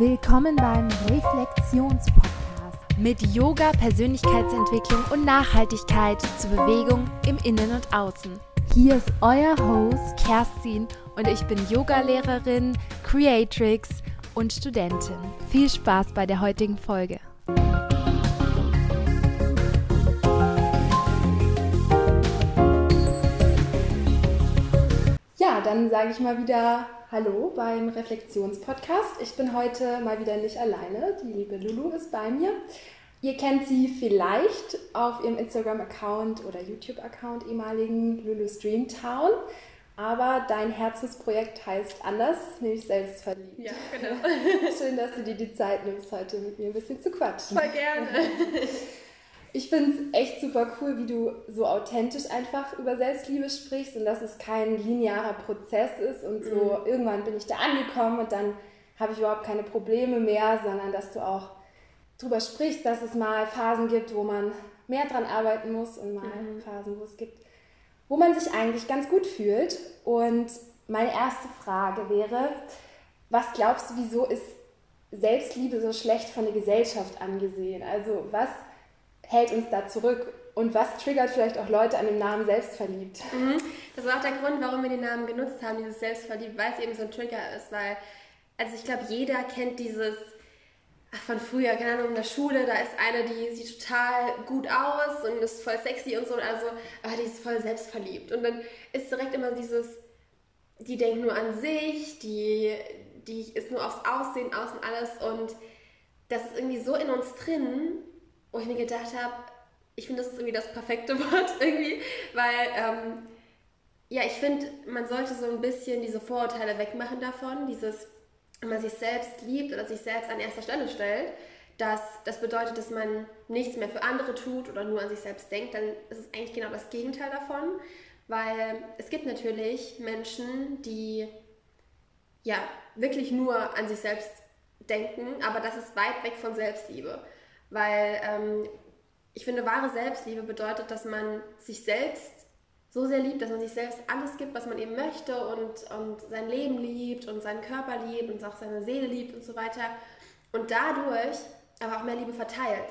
Willkommen beim Reflexionspodcast mit Yoga, Persönlichkeitsentwicklung und Nachhaltigkeit zur Bewegung im Innen und Außen. Hier ist euer Host Kerstin und ich bin Yogalehrerin, Creatrix und Studentin. Viel Spaß bei der heutigen Folge. Dann sage ich mal wieder Hallo beim Reflexionspodcast. Ich bin heute mal wieder nicht alleine. Die liebe Lulu ist bei mir. Ihr kennt sie vielleicht auf ihrem Instagram-Account oder YouTube-Account ehemaligen Lulu's Dreamtown. Aber dein Herzensprojekt heißt anders, nämlich Selbstverliebt. Ja, genau. Schön, dass du dir die Zeit nimmst, heute mit mir ein bisschen zu quatschen. Voll gerne. Ich finde es echt super cool, wie du so authentisch einfach über Selbstliebe sprichst und dass es kein linearer Prozess ist und so mhm. irgendwann bin ich da angekommen und dann habe ich überhaupt keine Probleme mehr, sondern dass du auch darüber sprichst, dass es mal Phasen gibt, wo man mehr dran arbeiten muss und mal mhm. Phasen, wo es gibt, wo man sich eigentlich ganz gut fühlt. Und meine erste Frage wäre, was glaubst du, wieso ist Selbstliebe so schlecht von der Gesellschaft angesehen? Also was hält uns da zurück? Und was triggert vielleicht auch Leute an dem Namen Selbstverliebt? Mhm. Das ist auch der Grund, warum wir den Namen genutzt haben, dieses Selbstverliebt, weil es eben so ein Trigger ist. Weil, also ich glaube, jeder kennt dieses, ach, von früher, keine Ahnung, in der Schule, da ist eine, die sieht total gut aus und ist voll sexy und so, also, aber die ist voll selbstverliebt. Und dann ist direkt immer dieses, die denkt nur an sich, die, die ist nur aufs Aussehen aus und alles und das ist irgendwie so in uns drin, wo ich mir gedacht habe, ich finde, das ist irgendwie das perfekte Wort irgendwie, weil ähm, ja, ich finde, man sollte so ein bisschen diese Vorurteile wegmachen davon, dieses, wenn man sich selbst liebt oder sich selbst an erster Stelle stellt, dass das bedeutet, dass man nichts mehr für andere tut oder nur an sich selbst denkt, dann ist es eigentlich genau das Gegenteil davon, weil es gibt natürlich Menschen, die ja wirklich nur an sich selbst denken, aber das ist weit weg von Selbstliebe. Weil ähm, ich finde, wahre Selbstliebe bedeutet, dass man sich selbst so sehr liebt, dass man sich selbst alles gibt, was man eben möchte und, und sein Leben liebt und seinen Körper liebt und auch seine Seele liebt und so weiter. Und dadurch aber auch mehr Liebe verteilt.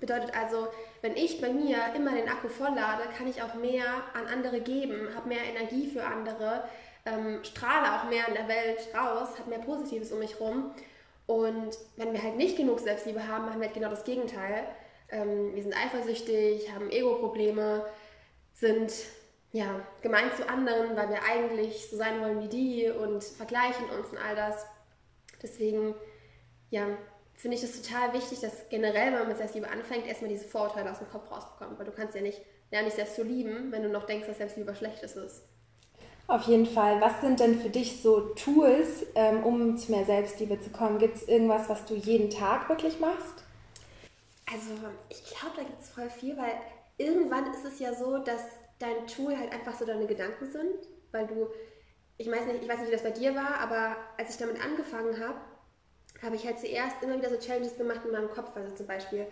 Bedeutet also, wenn ich bei mir immer den Akku voll lade, kann ich auch mehr an andere geben, habe mehr Energie für andere, ähm, strahle auch mehr in der Welt raus, habe mehr Positives um mich rum. Und wenn wir halt nicht genug Selbstliebe haben, machen wir halt genau das Gegenteil. Ähm, wir sind eifersüchtig, haben Ego-Probleme, sind ja, gemein zu anderen, weil wir eigentlich so sein wollen wie die und vergleichen uns und all das. Deswegen, ja, finde ich es total wichtig, dass generell, wenn man mit Selbstliebe anfängt, erstmal diese Vorurteile aus dem Kopf rausbekommt. Weil du kannst ja nicht lernen, dich selbst zu lieben, wenn du noch denkst, dass Selbstliebe was Schlechtes ist. Auf jeden Fall. Was sind denn für dich so Tools, ähm, um zu mehr Selbstliebe zu kommen? Gibt es irgendwas, was du jeden Tag wirklich machst? Also ich glaube, da gibt es voll viel, weil irgendwann ist es ja so, dass dein Tool halt einfach so deine Gedanken sind, weil du, ich weiß nicht, ich weiß nicht, wie das bei dir war, aber als ich damit angefangen habe, habe ich halt zuerst immer wieder so Challenges gemacht in meinem Kopf. Also zum Beispiel,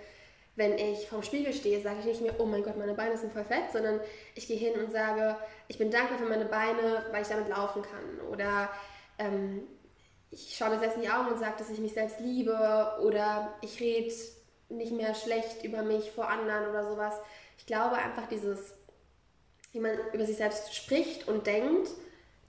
wenn ich vorm Spiegel stehe, sage ich nicht mehr, oh mein Gott, meine Beine sind voll fett, sondern ich gehe hin und sage, ich bin dankbar für meine Beine, weil ich damit laufen kann. Oder ähm, ich schaue mir selbst in die Augen und sage, dass ich mich selbst liebe. Oder ich rede nicht mehr schlecht über mich vor anderen oder sowas. Ich glaube einfach dieses, wie man über sich selbst spricht und denkt,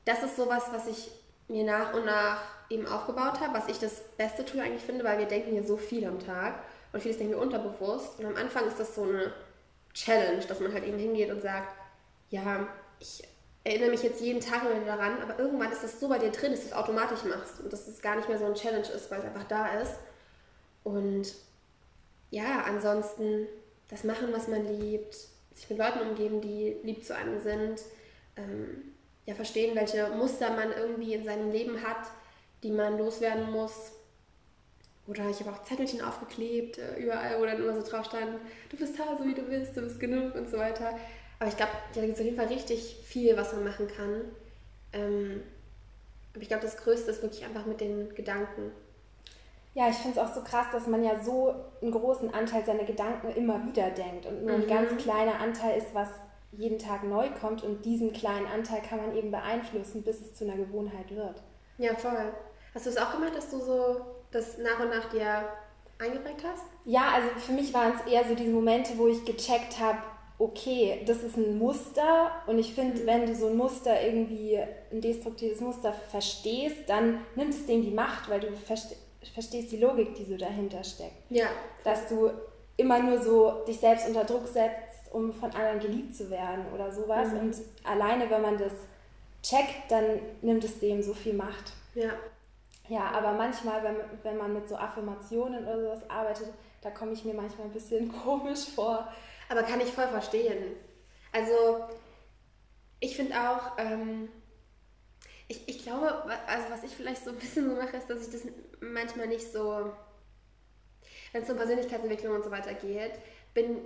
das ist sowas, was ich mir nach und nach eben aufgebaut habe, was ich das beste Tool eigentlich finde, weil wir denken hier so viel am Tag und vieles denken wir unterbewusst. Und am Anfang ist das so eine Challenge, dass man halt eben hingeht und sagt, ja, ich erinnere mich jetzt jeden Tag wieder daran, aber irgendwann ist das so bei dir drin, dass du es automatisch machst und dass es gar nicht mehr so ein Challenge ist, weil es einfach da ist. Und ja, ansonsten das machen, was man liebt, sich mit Leuten umgeben, die lieb zu einem sind, ähm, ja, verstehen, welche Muster man irgendwie in seinem Leben hat, die man loswerden muss oder ich habe auch Zettelchen aufgeklebt, äh, überall, wo dann immer so drauf stand, du bist da so wie du bist, du bist genug und so weiter. Aber ich glaube, da gibt es auf jeden Fall richtig viel, was man machen kann. Ähm, aber ich glaube, das Größte ist wirklich einfach mit den Gedanken. Ja, ich finde es auch so krass, dass man ja so einen großen Anteil seiner Gedanken immer wieder denkt und nur mhm. ein ganz kleiner Anteil ist, was jeden Tag neu kommt und diesen kleinen Anteil kann man eben beeinflussen, bis es zu einer Gewohnheit wird. Ja, voll. Hast du es auch gemacht, dass du so das nach und nach dir eingeprägt hast? Ja, also für mich waren es eher so diese Momente, wo ich gecheckt habe, okay, das ist ein Muster und ich finde, wenn du so ein Muster irgendwie, ein destruktives Muster verstehst, dann nimmt es dem die Macht, weil du verste verstehst die Logik, die so dahinter steckt. Ja. Dass du immer nur so dich selbst unter Druck setzt, um von anderen geliebt zu werden oder sowas. Mhm. Und alleine, wenn man das checkt, dann nimmt es dem so viel Macht. Ja. Ja, aber manchmal, wenn, wenn man mit so Affirmationen oder sowas arbeitet, da komme ich mir manchmal ein bisschen komisch vor. Aber kann ich voll verstehen. Also, ich finde auch, ähm, ich, ich glaube, also was ich vielleicht so ein bisschen so mache, ist, dass ich das manchmal nicht so, wenn es um Persönlichkeitsentwicklung und so weiter geht, bin,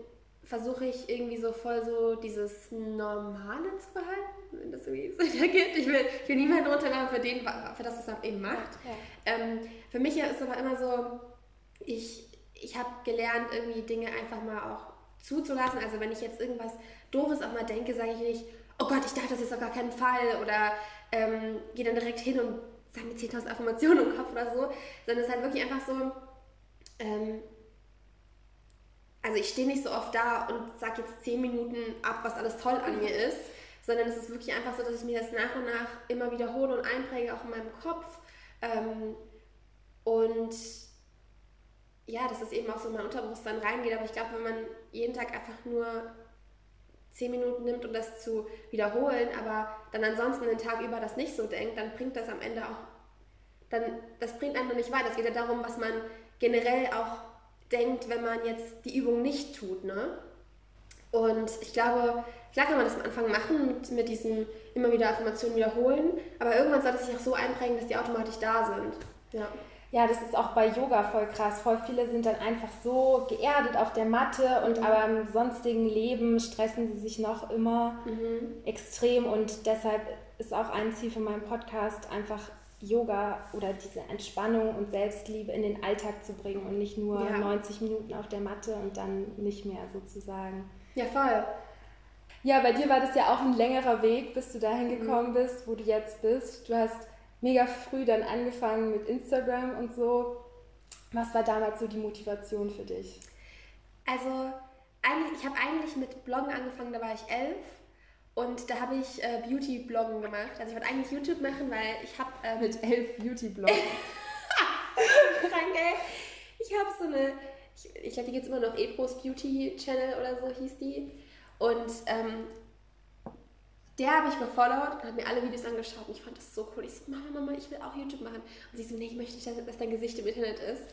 versuche ich irgendwie so voll so dieses Normale zu behalten, wenn das irgendwie so geht. Ich will, ich will niemanden runtermachen für, den, für das, was er eben macht. Ähm, für mich ist aber immer so, ich, ich habe gelernt, irgendwie Dinge einfach mal auch zuzulassen. Also wenn ich jetzt irgendwas Doofes auch mal denke, sage ich nicht, oh Gott, ich dachte das jetzt auf gar keinen Fall oder ähm, gehe dann direkt hin und sage mir 10.000 Affirmationen im Kopf oder so, sondern es ist halt wirklich einfach so, ähm, also ich stehe nicht so oft da und sage jetzt 10 Minuten ab, was alles toll an mir ist, sondern es ist wirklich einfach so, dass ich mir das nach und nach immer wiederhole und einpräge, auch in meinem Kopf. Ähm, und ja, dass es eben auch so in mein Unterbewusstsein reingeht. Aber ich glaube, wenn man jeden Tag einfach nur 10 Minuten nimmt, um das zu wiederholen, aber dann ansonsten den Tag über das nicht so denkt, dann bringt das am Ende auch, dann, das bringt einen noch nicht weiter. Es geht ja darum, was man generell auch denkt, wenn man jetzt die Übung nicht tut, ne? Und ich glaube, klar kann man das am Anfang machen, mit, mit diesen immer wieder Affirmationen wiederholen, aber irgendwann sollte es sich auch so einprägen, dass die automatisch da sind. Ja. Ja, das ist auch bei Yoga voll krass. Voll viele sind dann einfach so geerdet auf der Matte und aber im sonstigen Leben stressen sie sich noch immer extrem und deshalb ist auch ein Ziel von meinem Podcast einfach Yoga oder diese Entspannung und Selbstliebe in den Alltag zu bringen und nicht nur Ja. 90 Minuten auf der Matte und dann nicht mehr sozusagen. Ja, voll. Ja, bei dir war das ja auch ein längerer Weg, bis du dahin gekommen bist, wo du jetzt bist. Du hast mega früh dann angefangen mit Instagram und so. Was war damals so die Motivation für dich? Also, ich habe eigentlich mit Bloggen angefangen, da war ich elf. Und da habe ich äh, Beauty-Bloggen gemacht. Also ich wollte eigentlich YouTube machen, weil ich habe ähm, Mit elf Beauty-Blogs. krank, ey. Ich habe so eine, ich, ich glaube, die gibt es immer noch, Epros Beauty Channel oder so hieß die. Und ähm, der habe ich gefollowt und habe mir alle Videos angeschaut und ich fand das so cool. Ich so, Mama, Mama, ich will auch YouTube machen. Und sie so, nee, ich möchte nicht, dass, dass dein Gesicht im Internet ist.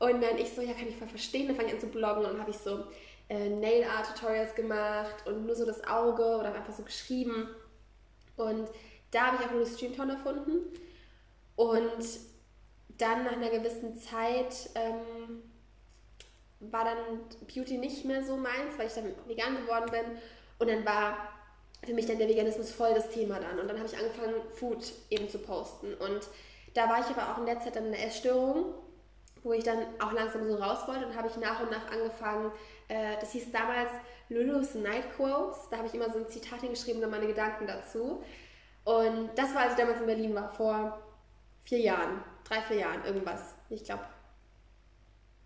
Und dann ich so, ja, kann ich voll verstehen. Dann fange ich an zu bloggen und habe ich so äh, Nail Art Tutorials gemacht und nur so das Auge oder einfach so geschrieben. Und da habe ich auch nur das Streamtown erfunden. Und dann nach einer gewissen Zeit ähm, war dann Beauty nicht mehr so meins, weil ich dann vegan geworden bin. Und dann war für mich dann der Veganismus voll das Thema dann. Und dann habe ich angefangen, Food eben zu posten. Und da war ich aber auch in der Zeit dann in einer Essstörung, wo ich dann auch langsam so raus wollte. Und habe ich nach und nach angefangen, äh, das hieß damals Lulu's Night Quotes. Da habe ich immer so ein Zitat hingeschrieben und meine Gedanken dazu. Und das war, als ich damals in Berlin war, vor vier Jahren, drei, vier Jahren, irgendwas. Ich glaube,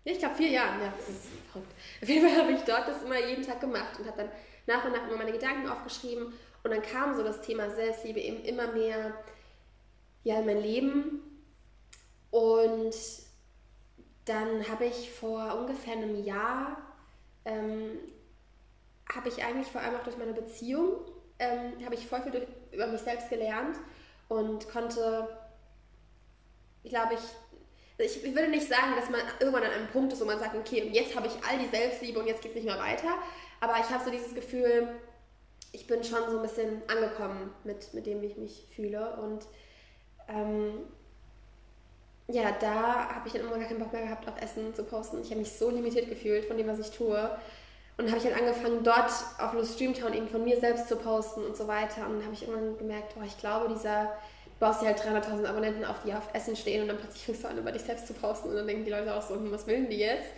ich glaube vier Jahren, ja, das ist verrückt. Auf jeden Fall habe ich dort das immer jeden Tag gemacht und habe dann nach und nach immer meine Gedanken aufgeschrieben und dann kam so das Thema Selbstliebe eben immer mehr ja, in mein Leben und dann habe ich vor ungefähr einem Jahr ähm, habe ich eigentlich vor allem auch durch meine Beziehung ähm, habe ich voll viel durch, über mich selbst gelernt und konnte, ich glaube ich, ich, ich würde nicht sagen, dass man irgendwann an einem Punkt ist, wo man sagt, okay, und jetzt habe ich all die Selbstliebe und jetzt geht es nicht mehr weiter. Aber ich habe so dieses Gefühl, ich bin schon so ein bisschen angekommen mit, mit dem, wie ich mich fühle. Und ähm, ja, da habe ich dann immer gar keinen Bock mehr gehabt, auf Essen zu posten. Ich habe mich so limitiert gefühlt von dem, was ich tue. Und dann habe ich halt angefangen, dort auf Loose Streamtown eben von mir selbst zu posten und so weiter. Und dann habe ich irgendwann gemerkt, boah, ich glaube, dieser, du baust dir halt 300.000 Abonnenten auf, die auf Essen stehen und dann plötzlich fängst du an, über dich selbst zu posten und dann denken die Leute auch so, hm, was willen die jetzt?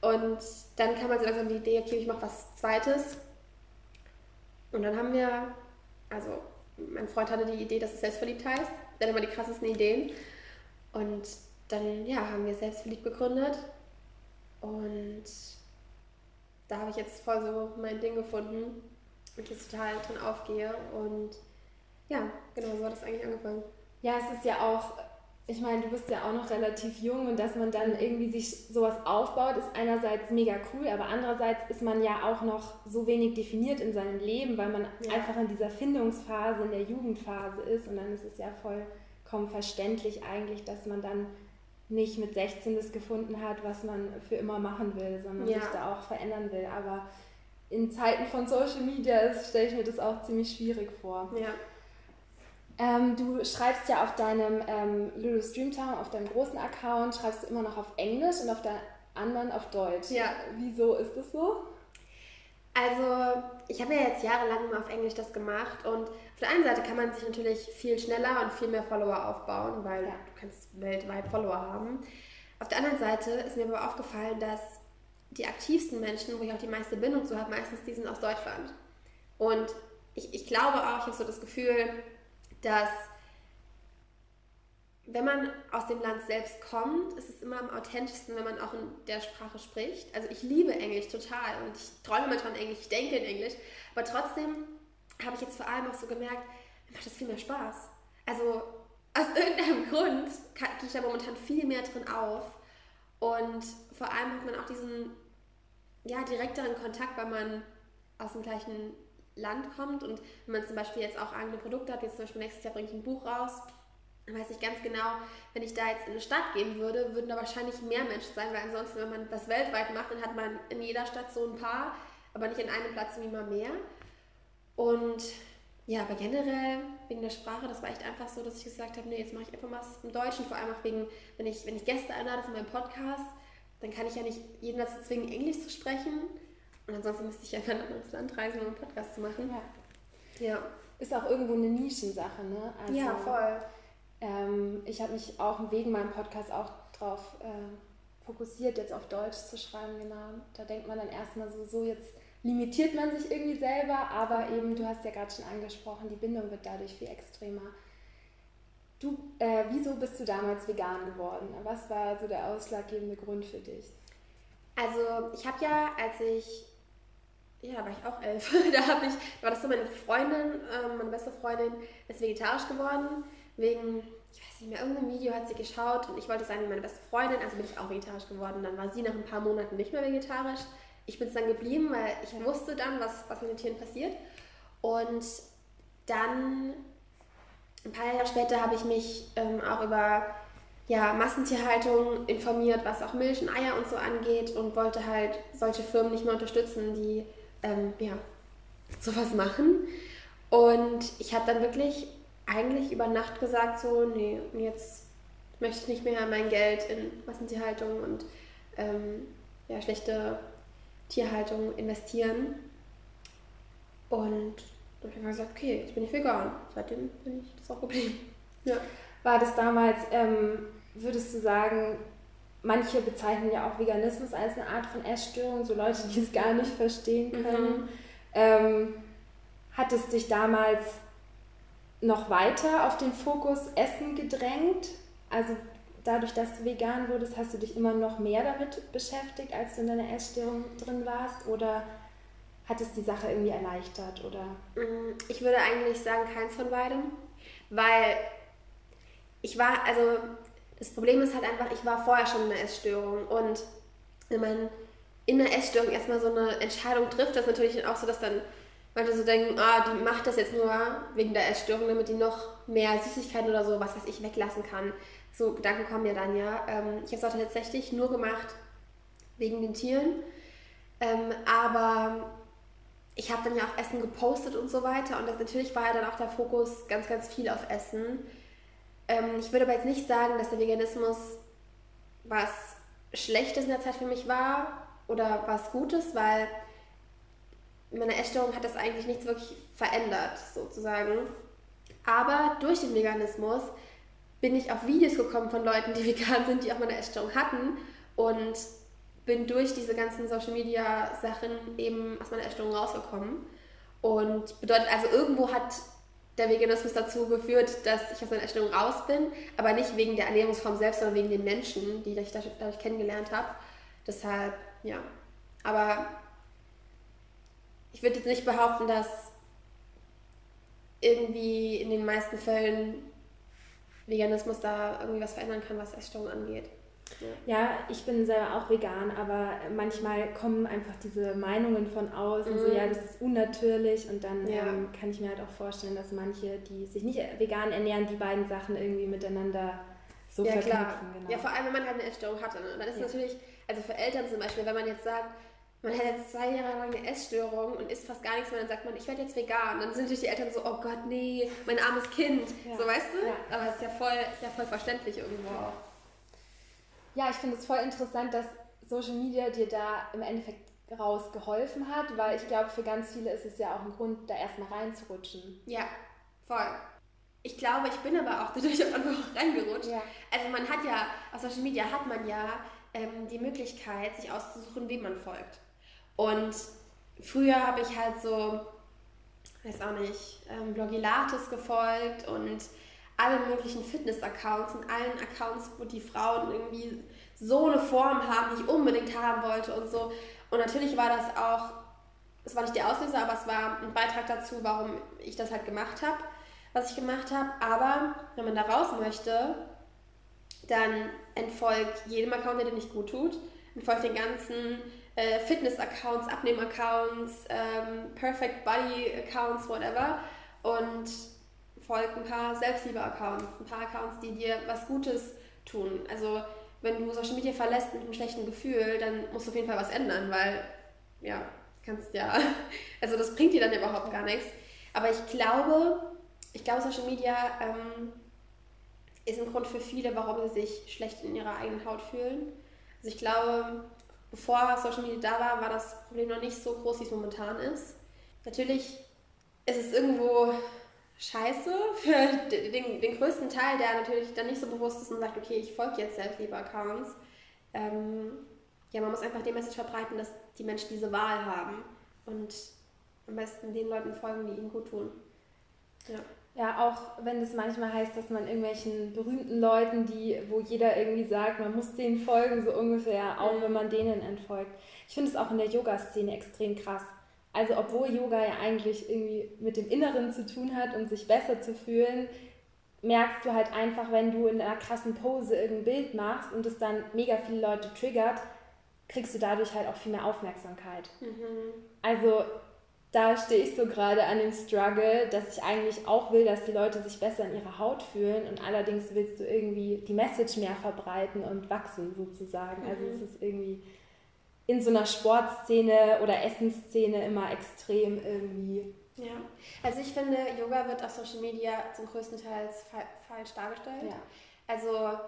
Und dann kam halt so langsam die Idee, okay, ich mache was Zweites. Und dann haben wir, also mein Freund hatte die Idee, dass es selbstverliebt heißt. Der hat immer die krassesten Ideen. Und dann ja, haben wir Selbstverliebt gegründet und da habe ich jetzt voll so mein Ding gefunden und jetzt total drin aufgehe und ja, genau so hat es eigentlich angefangen. Ja, es ist ja auch, ich meine, du bist ja auch noch relativ jung und dass man dann irgendwie sich sowas aufbaut, ist einerseits mega cool, aber andererseits ist man ja auch noch so wenig definiert in seinem Leben, weil man ja. einfach in dieser Findungsphase, in der Jugendphase ist und dann ist es ja vollkommen verständlich eigentlich, dass man dann nicht mit 16 das gefunden hat, was man für immer machen will, sondern ja. sich da auch verändern will. Aber in Zeiten von Social Media stelle ich mir das auch ziemlich schwierig vor. Ja. Ähm, du schreibst ja auf deinem ähm, Lulu Streamtown, auf deinem großen Account, schreibst du immer noch auf Englisch und auf der anderen auf Deutsch. Ja. Wieso ist das so? Also, ich habe ja jetzt jahrelang immer auf Englisch das gemacht und der einen Seite kann man sich natürlich viel schneller und viel mehr Follower aufbauen, weil ja. du kannst weltweit Follower haben. Auf der anderen Seite ist mir aber aufgefallen, dass die aktivsten Menschen, wo ich auch die meiste Bindung zu habe, meistens die sind aus Deutschland. Und ich, ich glaube auch, ich habe so das Gefühl, dass wenn man aus dem Land selbst kommt, ist es immer am authentischsten, wenn man auch in der Sprache spricht. Also ich liebe Englisch total und ich träume manchmal in Englisch, ich denke in Englisch, aber trotzdem habe ich jetzt vor allem auch so gemerkt, mir macht das viel mehr Spaß. Also aus irgendeinem Grund gehe ich da momentan viel mehr drin auf und vor allem hat man auch diesen ja, direkteren Kontakt, weil man aus dem gleichen Land kommt und wenn man zum Beispiel jetzt auch eigene Produkte hat, jetzt zum Beispiel nächstes Jahr bringe ich ein Buch raus, dann weiß ich ganz genau, wenn ich da jetzt in eine Stadt gehen würde, würden da wahrscheinlich mehr Menschen sein, weil ansonsten, wenn man das weltweit macht, dann hat man in jeder Stadt so ein paar, aber nicht in einem Platz wie mal mehr. Und ja, aber generell wegen der Sprache, das war echt einfach so, dass ich gesagt habe, nee, jetzt mache ich einfach was im Deutschen, vor allem auch wegen, wenn ich, wenn ich Gäste einlade für meinen Podcast, dann kann ich ja nicht jeden dazu zwingen, Englisch zu sprechen. Und ansonsten müsste ich ja in ein anderes Land reisen, um einen Podcast zu machen. Ja. ja. Ist auch irgendwo eine Nischensache, ne? Also, ja, voll. Ähm, ich habe mich auch wegen meinem Podcast auch darauf äh, fokussiert, jetzt auf Deutsch zu schreiben, genau. Da denkt man dann erstmal so, so jetzt limitiert man sich irgendwie selber, aber eben, du hast ja gerade schon angesprochen, die Bindung wird dadurch viel extremer. Du, äh, wieso bist du damals vegan geworden? Was war so der ausschlaggebende Grund für dich? Also ich habe ja, als ich, ja, war ich auch elf, da habe ich, war das so meine Freundin, äh, meine beste Freundin, ist vegetarisch geworden wegen, ich weiß nicht mehr, irgendeinem Video hat sie geschaut und ich wollte sagen, meine beste Freundin, also bin ich auch vegetarisch geworden. Dann war sie nach ein paar Monaten nicht mehr vegetarisch. Ich bin es dann geblieben, weil ich wusste dann, was, was mit den Tieren passiert. Und dann, ein paar Jahre später, habe ich mich ähm, auch über ja, Massentierhaltung informiert, was auch Milch und Eier und so angeht und wollte halt solche Firmen nicht mehr unterstützen, die ähm, ja, sowas machen. Und ich habe dann wirklich eigentlich über Nacht gesagt, so, nee, jetzt möchte ich nicht mehr mein Geld in Massentierhaltung und ähm, ja, schlechte Tierhaltung investieren. Und dann habe ich gesagt, okay, jetzt bin ich vegan. Seitdem bin ich das auch geblieben. Ja. War das damals, ähm, würdest du sagen, manche bezeichnen ja auch Veganismus als eine Art von Essstörung, so Leute, die es gar nicht verstehen können. Mhm. Ähm, hat es dich damals noch weiter auf den Fokus Essen gedrängt? Also dadurch, dass du vegan wurdest, hast du dich immer noch mehr damit beschäftigt, als du in deiner Essstörung drin warst? Oder hat es die Sache irgendwie erleichtert? Oder? Mm, ich würde eigentlich sagen, keins von beidem. Weil ich war, also das Problem ist halt einfach, ich war vorher schon in einer Essstörung. Und wenn man in einer Essstörung erstmal so eine Entscheidung trifft, das ist natürlich auch so, dass dann Manche so denken, ah, die macht das jetzt nur wegen der Essstörung, damit die noch mehr Süßigkeiten oder so, was weiß ich, weglassen kann. So Gedanken kommen ja dann ja. Ähm, ich habe es auch tatsächlich nur gemacht wegen den Tieren. Ähm, aber ich habe dann ja auch Essen gepostet und so weiter. Und das, natürlich war ja dann auch der Fokus ganz, ganz viel auf Essen. Ähm, ich würde aber jetzt nicht sagen, dass der Veganismus was Schlechtes in der Zeit für mich war oder was Gutes, weil meine Essstörung hat das eigentlich nichts wirklich verändert, sozusagen. Aber durch den Veganismus bin ich auf Videos gekommen von Leuten, die vegan sind, die auch meine Essstörung hatten und bin durch diese ganzen Social Media Sachen eben aus meiner Essstörung rausgekommen. Und bedeutet also, irgendwo hat der Veganismus dazu geführt, dass ich aus meiner Erstellung raus bin, aber nicht wegen der Ernährungsform selbst, sondern wegen den Menschen, die ich dadurch kennengelernt habe. Deshalb, ja. Aber ich würde jetzt nicht behaupten, dass irgendwie in den meisten Fällen Veganismus da irgendwie was verändern kann, was Essstörungen angeht. Ja. ja. ich bin selber auch vegan, aber manchmal kommen einfach diese Meinungen von außen, mm. so mhm. ja, das ist unnatürlich und dann ja. ähm, kann ich mir halt auch vorstellen, dass manche, die sich nicht vegan ernähren, die beiden Sachen irgendwie miteinander so ja, verknüpfen. Klar. Genau. Ja, vor allem, wenn man halt eine Essstörung hatte. Ne? Dann ist ja. natürlich, also für Eltern zum Beispiel, wenn man jetzt sagt, man hat jetzt zwei Jahre lang eine Essstörung und isst fast gar nichts mehr, dann sagt man, ich werde jetzt vegan. Dann sind natürlich die Eltern so, oh Gott, nee, mein armes Kind. Ja. So, weißt du? Ja. Aber es ist ja voll, ist ja voll verständlich irgendwo auch. Ja, ich finde es voll interessant, dass Social Media dir da im Endeffekt rausgeholfen hat, weil ich glaube, für ganz viele ist es ja auch ein Grund, da erstmal reinzurutschen. Ja, voll. Ich glaube, ich bin aber auch dadurch einfach auch reingerutscht. Ja. Also man hat ja, auf Social Media hat man ja ähm, die Möglichkeit, sich auszusuchen, wem man folgt. Und früher habe ich halt so, weiß auch nicht, ähm, Blogilates gefolgt und alle möglichen Fitness-Accounts und allen Accounts, wo die Frauen irgendwie so eine Form haben, die ich unbedingt haben wollte und so. Und natürlich war das auch, es war nicht der Auslöser, aber es war ein Beitrag dazu, warum ich das halt gemacht habe, was ich gemacht habe. Aber wenn man da raus möchte, dann entfolgt jedem Account, der dir nicht gut tut, entfolgt den ganzen äh, Fitness-Accounts, Abnehm-Accounts, ähm, Perfect Body-Accounts, whatever. Und folgt ein paar Selbstliebe-Accounts, ein paar Accounts, die dir was Gutes tun. Also wenn du Social Media verlässt mit einem schlechten Gefühl, dann musst du auf jeden Fall was ändern, weil ja, kannst ja, also das bringt dir dann überhaupt gar nichts. Aber ich glaube, ich glaube, Social Media ähm, ist ein Grund für viele, warum sie sich schlecht in ihrer eigenen Haut fühlen. Also ich glaube, bevor Social Media da war, war das Problem noch nicht so groß, wie es momentan ist. Natürlich ist es irgendwo scheiße für den, den größten Teil, der natürlich dann nicht so bewusst ist und sagt, okay, ich folge jetzt Selbstliebe-Accounts. Ähm, ja, man muss einfach die Message verbreiten, dass die Menschen diese Wahl haben und am besten den Leuten folgen, die ihnen gut tun. Ja. Ja, auch wenn es manchmal heißt, dass man irgendwelchen berühmten Leuten, die, wo jeder irgendwie sagt, man muss denen folgen, so ungefähr, auch mhm. wenn man denen entfolgt. Ich finde es auch in der Yoga-Szene extrem krass. Also obwohl Yoga ja eigentlich irgendwie mit dem Inneren zu tun hat und sich besser zu fühlen, merkst du halt einfach, wenn du in einer krassen Pose irgendein Bild machst und es dann mega viele Leute triggert, kriegst du dadurch halt auch viel mehr Aufmerksamkeit. Mhm. Also da stehe ich so gerade an dem Struggle, dass ich eigentlich auch will, dass die Leute sich besser in ihrer Haut fühlen und allerdings willst du irgendwie die Message mehr verbreiten und wachsen sozusagen. Also mhm. Also es ist irgendwie in so einer Sportszene oder Essensszene immer extrem irgendwie. Ja, also ich finde, Yoga wird auf Social Media zum größten Teil fa falsch dargestellt. Ja. Also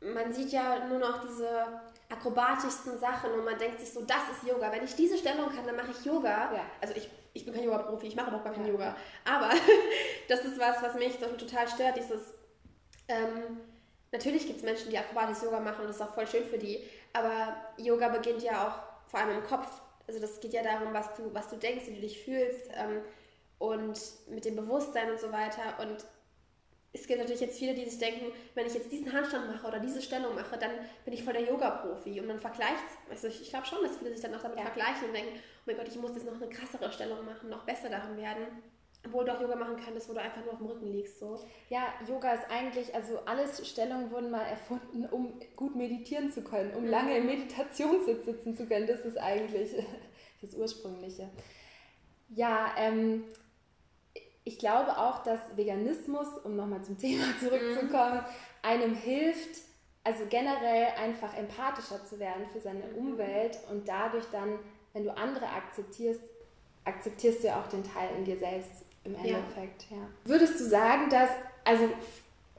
man sieht ja nur noch diese akrobatischsten Sachen und man denkt sich so, das ist Yoga. Wenn ich diese Stellung kann, dann mache ich Yoga. Ja. Also ich, ich bin kein Yoga-Profi, ich mache aber auch gar kein ja. Yoga. Aber das ist was, was mich total stört, dieses ähm, Natürlich gibt es Menschen, die akrobatisch Yoga machen und das ist auch voll schön für die. Aber Yoga beginnt ja auch vor allem im Kopf. Also das geht ja darum, was du, was du denkst, wie du dich fühlst ähm, und mit dem Bewusstsein und so weiter. Und es gibt natürlich jetzt viele, die sich denken, wenn ich jetzt diesen Handstand mache oder diese Stellung mache, dann bin ich voll der Yoga-Profi. Und man vergleicht, also ich, ich glaube schon, dass viele sich dann auch damit ja. vergleichen und denken, oh mein Gott, ich muss jetzt noch eine krassere Stellung machen, noch besser daran werden. Obwohl du auch Yoga machen könntest, wo du einfach nur auf dem Rücken liegst. So. Ja, Yoga ist eigentlich, also alles Stellungen wurden mal erfunden, um gut meditieren zu können, um mhm. lange im Meditationssitz sitzen zu können. Das ist eigentlich das Ursprüngliche. Ja, ähm, ich glaube auch, dass Veganismus, um nochmal zum Thema zurückzukommen, mhm. einem hilft, also generell einfach empathischer zu werden für seine mhm. Umwelt und dadurch dann, wenn du andere akzeptierst, akzeptierst du ja auch den Teil in dir selbst im Endeffekt, ja. ja. Würdest du sagen, dass, also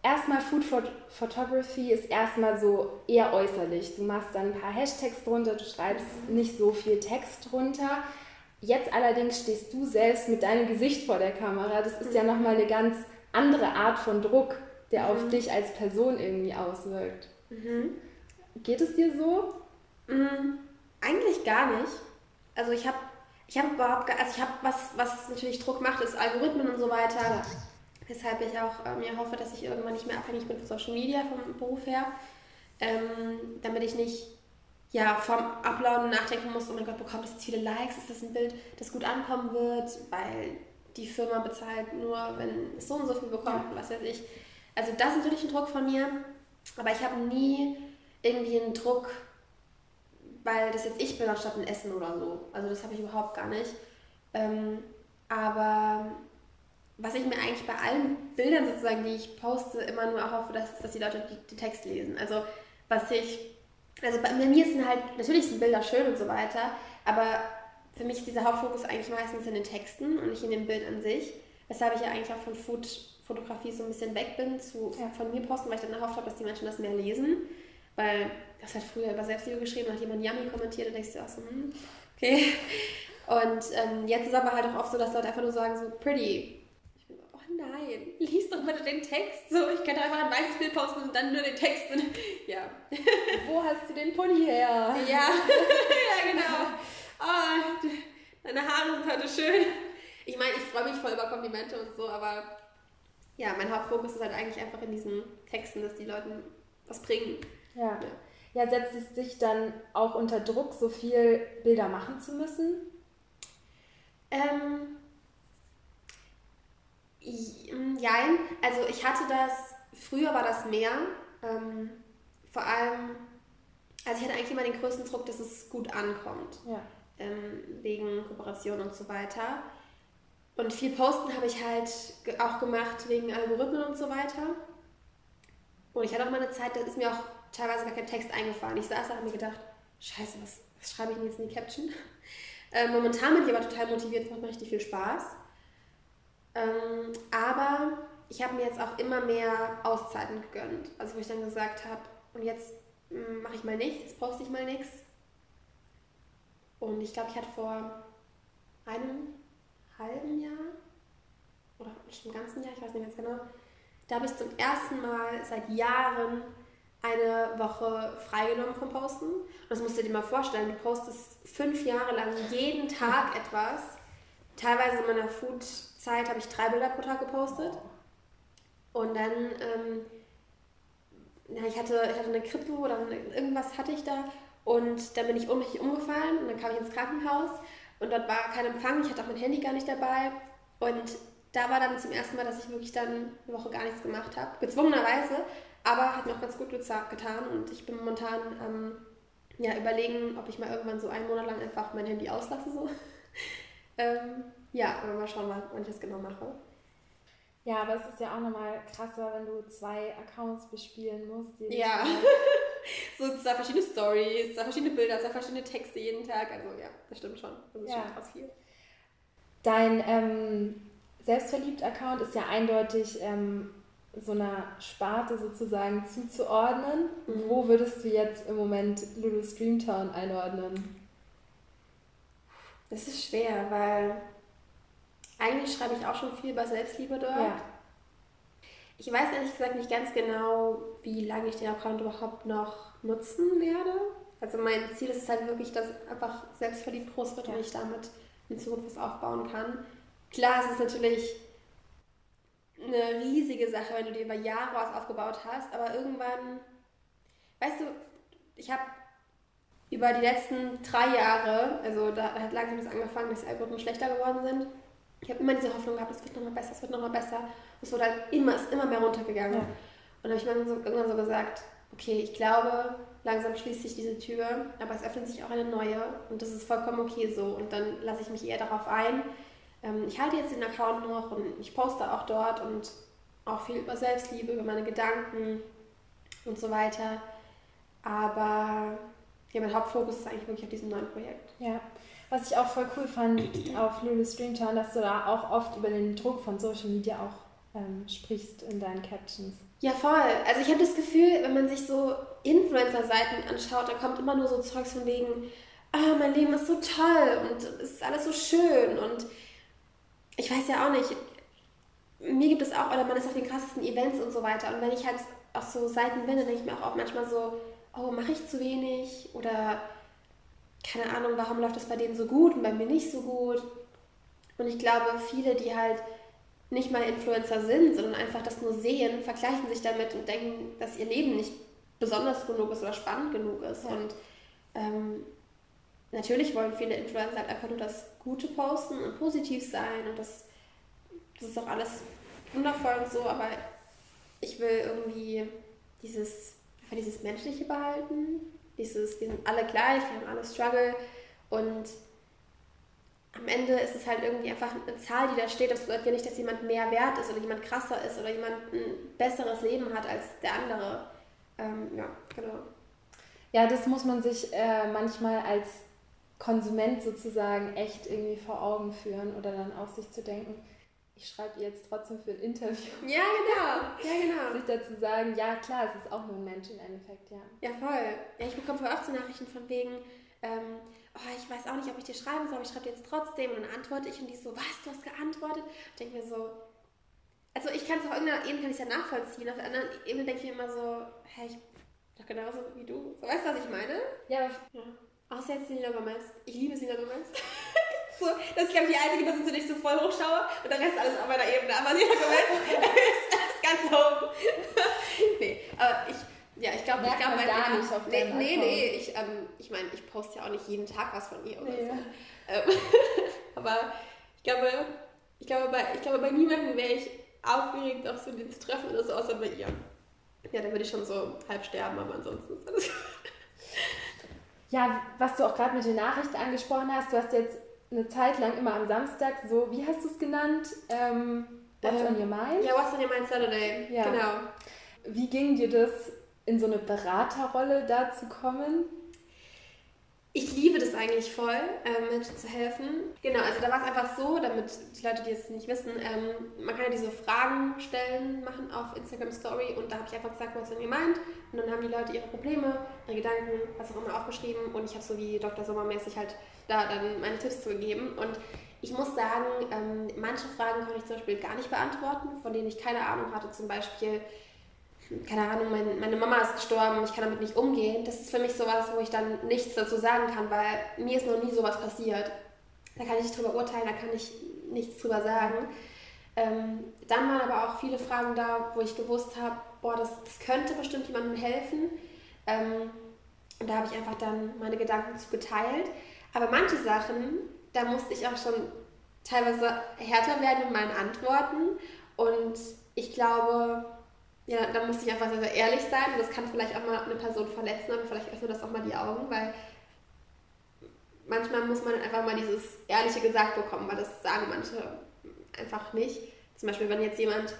erstmal Food Photography ist erstmal so eher äußerlich. Du machst dann ein paar Hashtags drunter, du schreibst mhm. nicht so viel Text drunter. Jetzt allerdings stehst du selbst mit deinem Gesicht vor der Kamera. Das ist mhm. ja nochmal eine ganz andere Art von Druck, der mhm. auf dich als Person irgendwie auswirkt. Mhm. Geht es dir so? Mhm. Eigentlich gar nicht. Also ich habe ich habe überhaupt, also ich habe was, was natürlich Druck macht, ist Algorithmen und so weiter. Ja. weshalb ich auch äh, mir hoffe, dass ich irgendwann nicht mehr abhängig bin von Social Media, vom Beruf her, ähm, damit ich nicht ja, vom Uploaden nachdenken muss, oh mein Gott, bekommt das jetzt viele Likes, ist das ein Bild, das gut ankommen wird, weil die Firma bezahlt nur, wenn es so und so viel bekommt, ja. was weiß ich. Also das ist natürlich ein Druck von mir, aber ich habe nie irgendwie einen Druck, weil das jetzt ich bin anstatt ein Essen oder so. Also das habe ich überhaupt gar nicht. Ähm, aber was ich mir eigentlich bei allen Bildern sozusagen, die ich poste, immer nur erhoffe, dass, dass die Leute die, die Text lesen. Also was ich, also bei mir sind halt, natürlich sind Bilder schön und so weiter, aber für mich ist dieser Hauptfokus eigentlich meistens in den Texten und nicht in dem Bild an sich. Weshalb ich ja eigentlich auch von Food, Fotografie so ein bisschen weg bin, zu, ja. von mir posten, weil ich dann erhofft habe, dass die Menschen das mehr lesen. Weil das hat früher über Selbstliebe geschrieben, hat jemand Yummy kommentiert und denkst du auch so, hm, okay. Und ähm, jetzt ist aber halt auch oft so, dass Leute einfach nur sagen, so pretty. Ich bin so, oh nein, lies doch mal den Text. So, ich könnte einfach ein weißes Bild posten und dann nur den Text. Und, ja. Wo hast du den Pulli her? Ja, ja genau. Oh, deine Haare sind heute schön. Ich meine, ich freue mich voll über Komplimente und so, aber ja, mein Hauptfokus ist halt eigentlich einfach in diesen Texten, dass die Leuten was bringen. Ja. ja. ja setzt es sich dann auch unter Druck, so viel Bilder machen zu müssen? Ähm, jein, also ich hatte das, früher war das mehr, ähm, vor allem, also ich hatte eigentlich immer den größten Druck, dass es gut ankommt. Ja. Ähm, wegen Kooperation und so weiter. Und viel Posten habe ich halt auch gemacht wegen Algorithmen und so weiter. Und ich hatte auch mal eine Zeit, da ist mir auch teilweise gar kein Text eingefallen. Ich saß da und habe mir gedacht, scheiße, was, was schreibe ich denn jetzt in die Caption? Äh, momentan bin ich aber total motiviert, es macht mir richtig viel Spaß. Ähm, aber ich habe mir jetzt auch immer mehr Auszeiten gegönnt. Also wo ich dann gesagt habe, und jetzt mm, mache ich mal nichts, jetzt poste ich mal nichts. Und ich glaube, ich hatte vor einem halben Jahr oder schon im ganzen Jahr, ich weiß nicht ganz genau, da habe ich zum ersten Mal seit Jahren eine Woche freigenommen vom Posten. Und das musst du dir mal vorstellen, du postest fünf Jahre lang jeden Tag etwas. Teilweise in meiner Food-Zeit habe ich drei Bilder pro Tag gepostet. Und dann, ähm, na, ich, hatte, ich hatte eine Krippe oder irgendwas hatte ich da. Und dann bin ich ohnmächtig umgefallen und dann kam ich ins Krankenhaus und dort war kein Empfang. Ich hatte auch mein Handy gar nicht dabei. Und da war dann zum ersten Mal, dass ich wirklich dann eine Woche gar nichts gemacht habe. Gezwungenerweise, aber hat mir auch ganz gut getan und ich bin momentan ähm, ja, überlegen, ob ich mal irgendwann so einen Monat lang einfach mein Handy auslasse. So. ähm, ja, mal schauen, wann ich das genau mache. Ja, aber es ist ja auch nochmal krasser, wenn du zwei Accounts bespielen musst. ja, so zwei verschiedene Stories, zwei verschiedene Bilder, zwei verschiedene Texte jeden Tag. Also ja, das stimmt schon. Das ist ja. schon krass viel. Dein ähm, Selbstverliebt-Account ist ja eindeutig ähm, so einer Sparte sozusagen zuzuordnen. Mhm. Wo würdest du jetzt im Moment Lulu's Dreamtown einordnen? Das ist schwer, weil eigentlich schreibe ich auch schon viel über Selbstliebe dort. Ja. Ich weiß ehrlich gesagt nicht ganz genau, wie lange ich den Account überhaupt noch nutzen werde. Also mein Ziel ist es halt wirklich, dass einfach selbstverliebt groß wird ja. und ich damit in Zukunft was aufbauen kann. Klar, es ist natürlich eine riesige Sache, wenn du dir über Jahre was aufgebaut hast, aber irgendwann, weißt du, ich habe über die letzten drei Jahre, also da, da hat langsam das angefangen, dass die Algorithmen schlechter geworden sind. Ich habe immer diese Hoffnung gehabt, es wird nochmal besser, es wird nochmal besser. Es wurde halt immer, ist immer mehr runtergegangen. Ja. Und dann habe ich mir so, irgendwann so gesagt, okay, ich glaube, langsam schließt sich diese Tür, aber es öffnet sich auch eine neue und das ist vollkommen okay so. Und dann lasse ich mich eher darauf ein, ähm, ich halte jetzt den Account noch und ich poste auch dort und auch viel über Selbstliebe, über meine Gedanken und so weiter. Aber ja, mein Hauptfokus ist eigentlich wirklich auf diesem neuen Projekt. Ja, was ich auch voll cool fand auf Lulu's Dreamtown, dass du da auch oft über den Druck von Social Media auch ähm, sprichst in deinen Captions. Ja, voll. Also ich habe das Gefühl, wenn man sich so Influencer-Seiten anschaut, da kommt immer nur so Zeugs von wegen, ah, mein Leben ist so toll und es ist alles so schön und ich weiß ja auch nicht, mir gibt es auch, oder man ist auf den krassesten Events und so weiter. Und wenn ich halt auf so Seiten bin, dann denke ich mir auch, auch manchmal so, oh, mache ich zu wenig? Oder keine Ahnung, warum läuft das bei denen so gut und bei mir nicht so gut? Und ich glaube, viele, die halt nicht mal Influencer sind, sondern einfach das nur sehen, vergleichen sich damit und denken, dass ihr Leben nicht besonders genug ist oder spannend genug ist. Ja. Und ähm, natürlich wollen viele Influencer halt einfach nur das Gute posten und positiv sein und das, das ist auch alles wundervoll und so, aber ich will irgendwie dieses, dieses Menschliche behalten, dieses, wir sind alle gleich, wir haben alle Struggle und am Ende ist es halt irgendwie einfach eine Zahl, die da steht. Das bedeutet ja nicht, dass jemand mehr wert ist oder jemand krasser ist oder jemand ein besseres Leben hat als der andere. Ähm, ja, genau. Ja, das muss man sich äh, manchmal als Konsument sozusagen echt irgendwie vor Augen führen oder dann auch sich zu denken, ich schreibe jetzt trotzdem für ein Interview. Ja, genau. Ja, genau. sich dazu sagen, ja klar, es ist auch nur ein Mensch im Endeffekt, ja. Ja, voll. Ja, ich bekomme voll oft so Nachrichten von wegen, ähm, oh, ich weiß auch nicht, ob ich dir schreiben soll, aber ich schreibe dir jetzt trotzdem. Und dann antworte ich und die so, was, du hast geantwortet? Ich denke mir so, also ich kann es auf irgendeiner Ebene kann ich ja nachvollziehen, auf der anderen Ebene denke ich mir immer so, hä, ich doch genauso wie du. So, weißt du, was ich meine? Ja. ja. Außer jetzt Selena Gomez. Ich liebe Selena Gomez. so, das ist, glaube ich, die einzige Person, zu der ich so voll hochschaue und der Rest alles auf meiner Ebene. Aber Selena Gomez ist, ist ganz oben. nee, aber ich ja, ich glaube, ich glaube gar nicht auf Nee, nee, nee, ich, ähm, ich meine, ich poste ja auch nicht jeden Tag was von ihr oder nee. so. Ähm, aber ich glaube, ich glaube, bei, ich glaube, bei niemandem wäre ich aufgeregt, auch so den zu treffen oder so, außer bei ihr. Ja, da würde ich schon so halb sterben, aber ansonsten ist alles Ja, was du auch gerade mit den Nachrichten angesprochen hast, du hast jetzt eine Zeit lang immer am Samstag so, wie hast du es genannt? Ähm, what's ähm, on your mind? Ja, What's on your mind Saturday, ja. genau. Wie ging dir das in so eine Beraterrolle da zu kommen? Ich liebe das eigentlich voll, ähm, Menschen zu helfen. Genau, also da war es einfach so, damit die Leute, die es nicht wissen, ähm, man kann ja diese Fragen stellen, machen auf Instagram Story und da habe ich einfach gesagt, was denn gemeint und dann haben die Leute ihre Probleme, ihre Gedanken, was auch immer aufgeschrieben und ich habe so wie Dr. Sommermäßig halt da dann meine Tipps zugegeben und ich muss sagen, ähm, manche Fragen konnte ich zum Beispiel gar nicht beantworten, von denen ich keine Ahnung hatte, zum Beispiel keine Ahnung, mein, meine Mama ist gestorben, ich kann damit nicht umgehen. Das ist für mich sowas, wo ich dann nichts dazu sagen kann, weil mir ist noch nie sowas passiert. Da kann ich nicht drüber urteilen, da kann ich nichts drüber sagen. Ähm, dann waren aber auch viele Fragen da, wo ich gewusst habe, boah, das, das könnte bestimmt jemandem helfen. Ähm, und da habe ich einfach dann meine Gedanken zu geteilt. Aber manche Sachen, da musste ich auch schon teilweise härter werden in meinen Antworten. Und ich glaube, ja, da muss ich einfach sehr, sehr ehrlich sein. Und das kann vielleicht auch mal eine Person verletzen, aber vielleicht öffnet das auch mal die Augen, weil manchmal muss man einfach mal dieses Ehrliche gesagt bekommen, weil das sagen manche einfach nicht. Zum Beispiel, wenn jetzt jemand,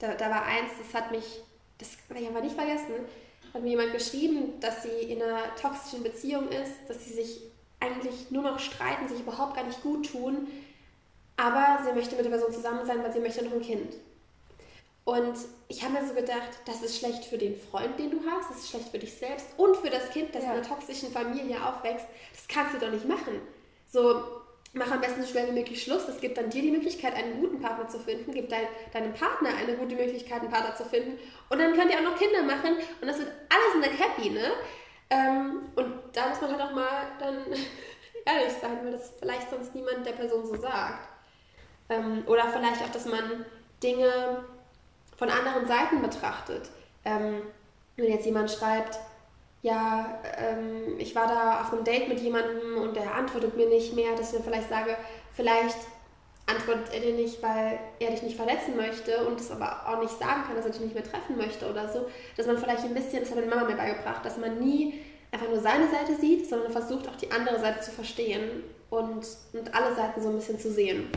da, da war eins, das hat mich, das werde ich einfach nicht vergessen, hat mir jemand geschrieben, dass sie in einer toxischen Beziehung ist, dass sie sich eigentlich nur noch streiten, sich überhaupt gar nicht gut tun, aber sie möchte mit der Person zusammen sein, weil sie möchte noch ein Kind. Und ich habe mir so gedacht, das ist schlecht für den Freund, den du hast, das ist schlecht für dich selbst und für das Kind, das ja. in einer toxischen Familie aufwächst. Das kannst du doch nicht machen. So, mach am besten so schnell wie möglich Schluss. Das gibt dann dir die Möglichkeit, einen guten Partner zu finden, gibt dein, deinem Partner eine gute Möglichkeit, einen Partner zu finden. Und dann könnt ihr auch noch Kinder machen und das wird alles dann happy, ne? Ähm, und da muss man halt auch mal dann ehrlich sein, weil das vielleicht sonst niemand der Person so sagt. Ähm, oder vielleicht auch, dass man Dinge von anderen Seiten betrachtet. Ähm, wenn jetzt jemand schreibt, ja, ähm, ich war da auf einem Date mit jemandem und der antwortet mir nicht mehr, dass ich dann vielleicht sage, vielleicht antwortet er dir nicht, weil er dich nicht verletzen möchte und es aber auch nicht sagen kann, dass er dich nicht mehr treffen möchte oder so. Dass man vielleicht ein bisschen, das hat meine Mama mir beigebracht, dass man nie einfach nur seine Seite sieht, sondern versucht auch die andere Seite zu verstehen und, und alle Seiten so ein bisschen zu sehen.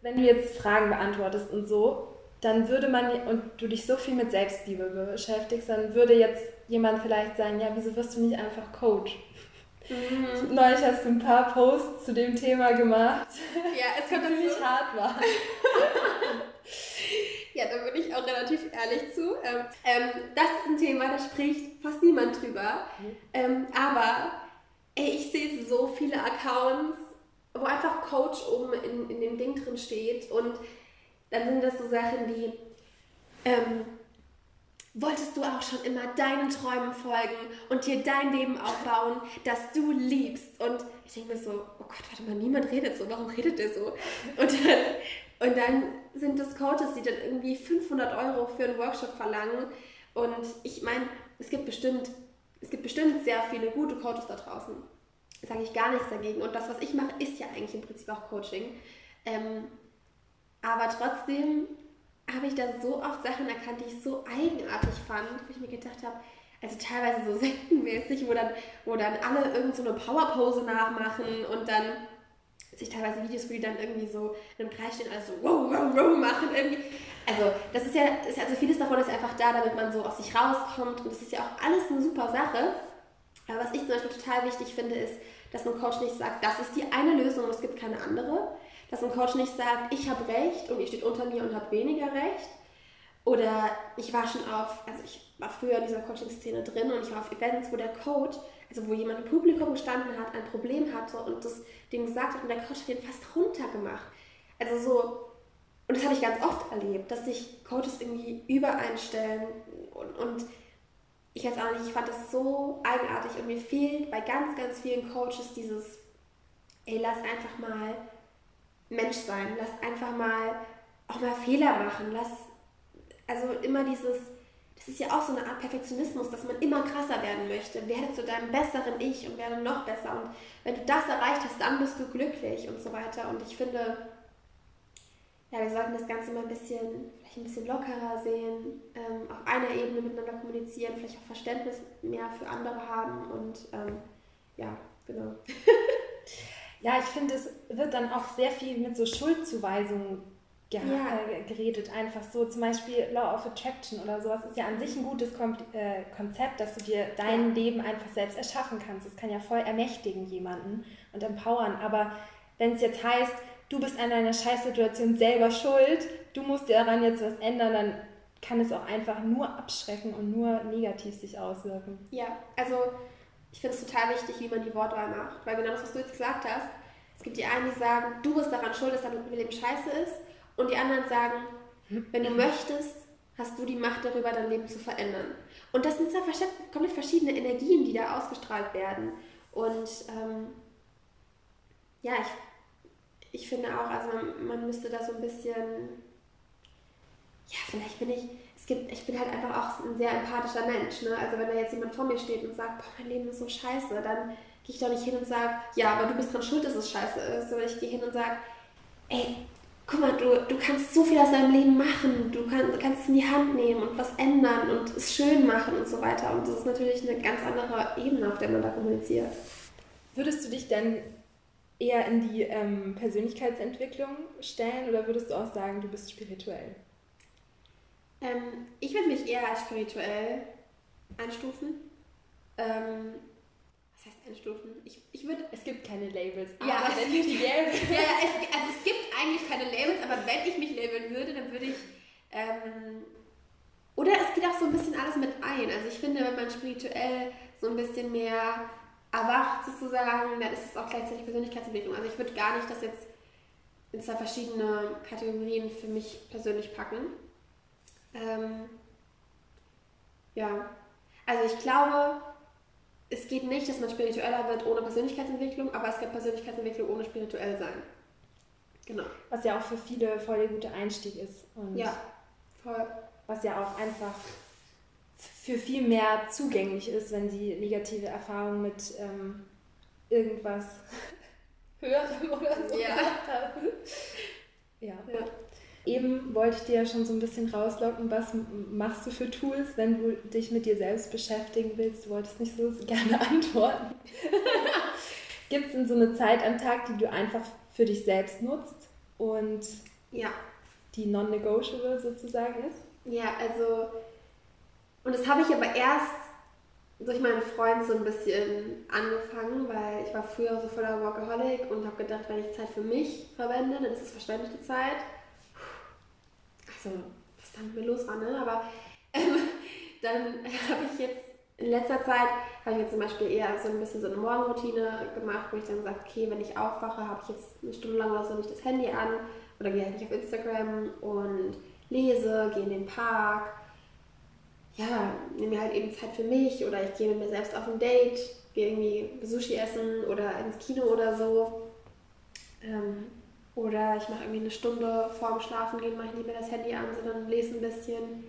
Wenn du jetzt Fragen beantwortest und so, dann würde man, und du dich so viel mit Selbstliebe beschäftigst, dann würde jetzt jemand vielleicht sagen, ja, wieso wirst du nicht einfach Coach? Mhm. Neulich hast du ein paar Posts zu dem Thema gemacht. Ja, es kommt die ziemlich hart war. ja, da bin ich auch relativ ehrlich zu. Ähm, ähm, das ist ein Thema, da spricht fast niemand drüber. Mhm. Ähm, aber ey, ich sehe so viele Accounts, wo einfach Coach oben in, in dem Ding drin steht und dann sind das so Sachen wie, ähm, wolltest du auch schon immer deinen Träumen folgen und dir dein Leben aufbauen, das du liebst? Und ich denke mir so, oh Gott, warte mal, niemand redet so, warum redet der so? Und dann Und dann sind das Coaches, die dann irgendwie 500 Euro für einen Workshop verlangen. Und ich meine, es gibt bestimmt, es gibt bestimmt sehr viele gute Coaches da draußen. Sage ich gar nichts dagegen. Und das, was ich mache, ist ja eigentlich im Prinzip auch Coaching. Ähm, aber trotzdem habe ich da so oft Sachen erkannt, die ich so eigenartig fand, wo ich mir gedacht habe, also teilweise so sektenmäßig, wo dann, wo dann alle irgend so eine Powerpose nachmachen und dann sich teilweise Videos, wo die dann irgendwie so in einem Kreis stehen, also so wow, wow, wow machen irgendwie. Also das ist ja, ist also vieles davon ist einfach da, damit man so aus sich rauskommt und das ist ja auch alles eine super Sache. Aber was ich zum Beispiel total wichtig finde, ist, dass ein Coach nicht sagt, das ist die eine Lösung und es gibt keine andere. Dass ein Coach nicht sagt, ich habe Recht und ihr steht unter mir und habt weniger Recht. Oder ich war schon auf, also ich war früher in dieser Coaching-Szene drin und ich war auf Events, wo der Coach, also wo jemand im Publikum gestanden hat, ein Problem hatte und das dem gesagt hat und der Coach hat ihn fast runtergemacht. Also so, und das habe ich ganz oft erlebt, dass sich Coaches irgendwie übereinstellen und, und ich weiß auch nicht, ich fand das so eigenartig und mir fehlt bei ganz, ganz vielen Coaches dieses, ey, lass einfach mal Mensch sein, lass einfach mal auch mal Fehler machen, lass, also immer dieses, das ist ja auch so eine Art Perfektionismus, dass man immer krasser werden möchte. Werde zu deinem besseren Ich und werde noch besser. Und wenn du das erreicht hast, dann bist du glücklich und so weiter. Und ich finde, ja, wir sollten das Ganze mal ein bisschen, vielleicht ein bisschen lockerer sehen, ähm, auf einer Ebene miteinander kommunizieren, vielleicht auch Verständnis mehr für andere haben und ähm, ja, genau. ja, ich finde, es wird dann auch sehr viel mit so Schuldzuweisungen ja. äh, geredet, einfach so. Zum Beispiel Law of Attraction oder sowas ist ja an sich ein gutes Kom äh, Konzept, dass du dir dein ja. Leben einfach selbst erschaffen kannst. Das kann ja voll ermächtigen jemanden und empowern. Aber wenn es jetzt heißt, du bist an deiner Scheißsituation selber schuld, du musst dir daran jetzt was ändern, dann kann es auch einfach nur abschrecken und nur negativ sich auswirken. Ja, also ich finde es total wichtig, wie man die Wortwahl macht. Weil genau das, was du jetzt gesagt hast, es gibt die einen, die sagen, du bist daran schuld, dass dein Leben scheiße ist und die anderen sagen, wenn du möchtest, hast du die Macht darüber, dein Leben zu verändern. Und das sind zwei komplett verschiedene Energien, die da ausgestrahlt werden. Und ähm, ja, ich, ich finde auch, also man, man müsste da so ein bisschen, ja, vielleicht bin ich, gibt, ich bin halt einfach auch ein sehr empathischer Mensch. Ne? Also wenn da jetzt jemand vor mir steht und sagt, boah, mein Leben ist so scheiße, dann gehe ich doch nicht hin und sage, ja, aber du bist dran schuld, dass es scheiße ist. Sondern ich gehe hin und sage, ey, guck mal, du, du kannst so viel aus deinem Leben machen, du kann, kannst es in die Hand nehmen und was ändern und es schön machen und so weiter. Und das ist natürlich eine ganz andere Ebene, auf der man da kommuniziert. Würdest du dich denn eher in die ähm, Persönlichkeitsentwicklung stellen oder würdest du auch sagen, du bist spirituell? Ähm, ich würde mich eher als spirituell einstufen. Ähm, was heißt einstufen? Ich, ich würde. Es gibt keine Labels. Ja, es gibt, die Labels. ja, es, also es gibt eigentlich keine Labels, aber wenn ich mich labeln würde, dann würde ich. Ähm, oder es geht auch so ein bisschen alles mit ein. Also ich finde, wenn man spirituell so ein bisschen mehr erwacht sozusagen, dann ist es auch gleichzeitig Persönlichkeitsentwicklung. Also ich würde gar nicht das jetzt in zwei verschiedene Kategorien für mich persönlich packen. Ähm, ja, also ich glaube, es geht nicht, dass man spiritueller wird ohne Persönlichkeitsentwicklung, aber es gibt Persönlichkeitsentwicklung ohne spirituell sein. Genau. Was ja auch für viele voll der gute Einstieg ist. Und ja, voll. Was ja auch einfach für viel mehr zugänglich ist, wenn sie negative Erfahrungen mit ähm, irgendwas Höherem oder so ja. haben. Ja. ja. Eben wollte ich dir ja schon so ein bisschen rauslocken, was machst du für Tools, wenn du dich mit dir selbst beschäftigen willst? Du wolltest nicht so gerne antworten. Gibt es denn so eine Zeit am Tag, die du einfach für dich selbst nutzt und ja. die non-negotiable sozusagen ist? Ja, also, und das habe ich aber erst durch meinen Freund so ein bisschen angefangen, weil ich war früher so voller Workaholic und habe gedacht, wenn ich Zeit für mich verwende, dann ist es verschwendete Zeit so, was da mit mir los war, ne? Aber ähm, dann habe ich jetzt in letzter Zeit, habe ich jetzt zum Beispiel eher so ein bisschen so eine Morgenroutine gemacht, wo ich dann sage, okay, wenn ich aufwache, habe ich jetzt eine Stunde lang oder so nicht das Handy an oder gehe halt nicht auf Instagram und lese, gehe in den Park, ja, nehme halt eben Zeit für mich oder ich gehe mit mir selbst auf ein Date, gehe irgendwie Sushi essen oder ins Kino oder so. Ähm, Oder ich mache irgendwie eine Stunde vorm Schlafen gehen, mache ich nicht mehr das Handy an, sondern lese ein bisschen.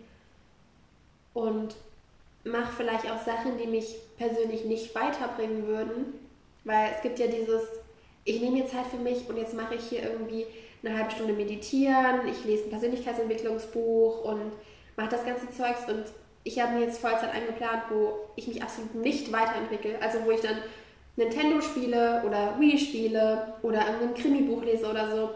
Und mache vielleicht auch Sachen, die mich persönlich nicht weiterbringen würden. Weil es gibt ja dieses, ich nehme mir Zeit für mich und jetzt mache ich hier irgendwie eine halbe Stunde meditieren, ich lese ein Persönlichkeitsentwicklungsbuch und mache das ganze Zeugs und ich habe mir jetzt Vollzeit eingeplant, wo ich mich absolut nicht weiterentwickle. Also wo ich dann Nintendo spiele oder Wii spiele oder ein Krimi-Buch lese oder so.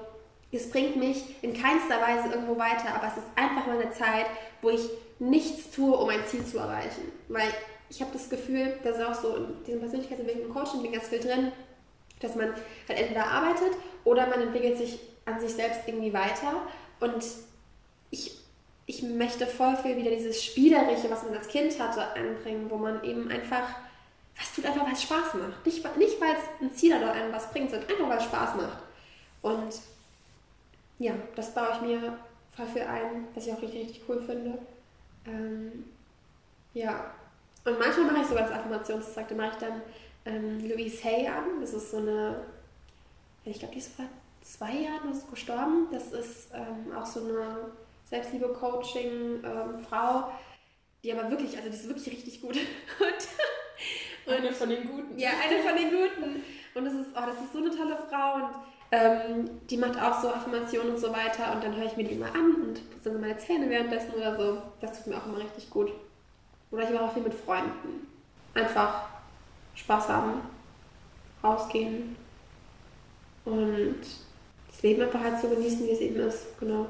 Es bringt mich in keinster Weise irgendwo weiter, aber es ist einfach mal eine Zeit, wo ich nichts tue, um ein Ziel zu erreichen. Weil ich habe das Gefühl, dass auch so in diesem Persönlichkeitsentwicklung Coaching ganz viel drin, dass man halt entweder arbeitet oder man entwickelt sich an sich selbst irgendwie weiter. Und ich, ich möchte voll viel wieder dieses Spielerische, was man als Kind hatte, anbringen, wo man eben einfach was tut einfach, weil es Spaß macht. Nicht, nicht weil es ein Ziel oder einem was bringt, sondern einfach, weil es Spaß macht. Und ja, das baue ich mir voll für ein, was ich auch richtig, richtig cool finde. Ähm, ja, und manchmal mache ich sogar das Affirmationszeug, da mache ich dann ähm, Louise Hay an. Das ist so eine, ich glaube, die ist vor zwei Jahren ist gestorben. Das ist ähm, auch so eine Selbstliebe-Coaching-Frau, ähm, die aber wirklich, also die ist wirklich richtig gut. Und eine von den Guten. Ja, eine von den Guten. Und das ist, oh, das ist so eine tolle Frau und ähm, die macht auch so Affirmationen und so weiter und dann höre ich mir die mal an und putze dann meine Zähne währenddessen oder so. Das tut mir auch immer richtig gut. Oder ich mache auch viel mit Freunden. Einfach Spaß haben, rausgehen und das Leben einfach halt so genießen, wie es eben ist. Genau.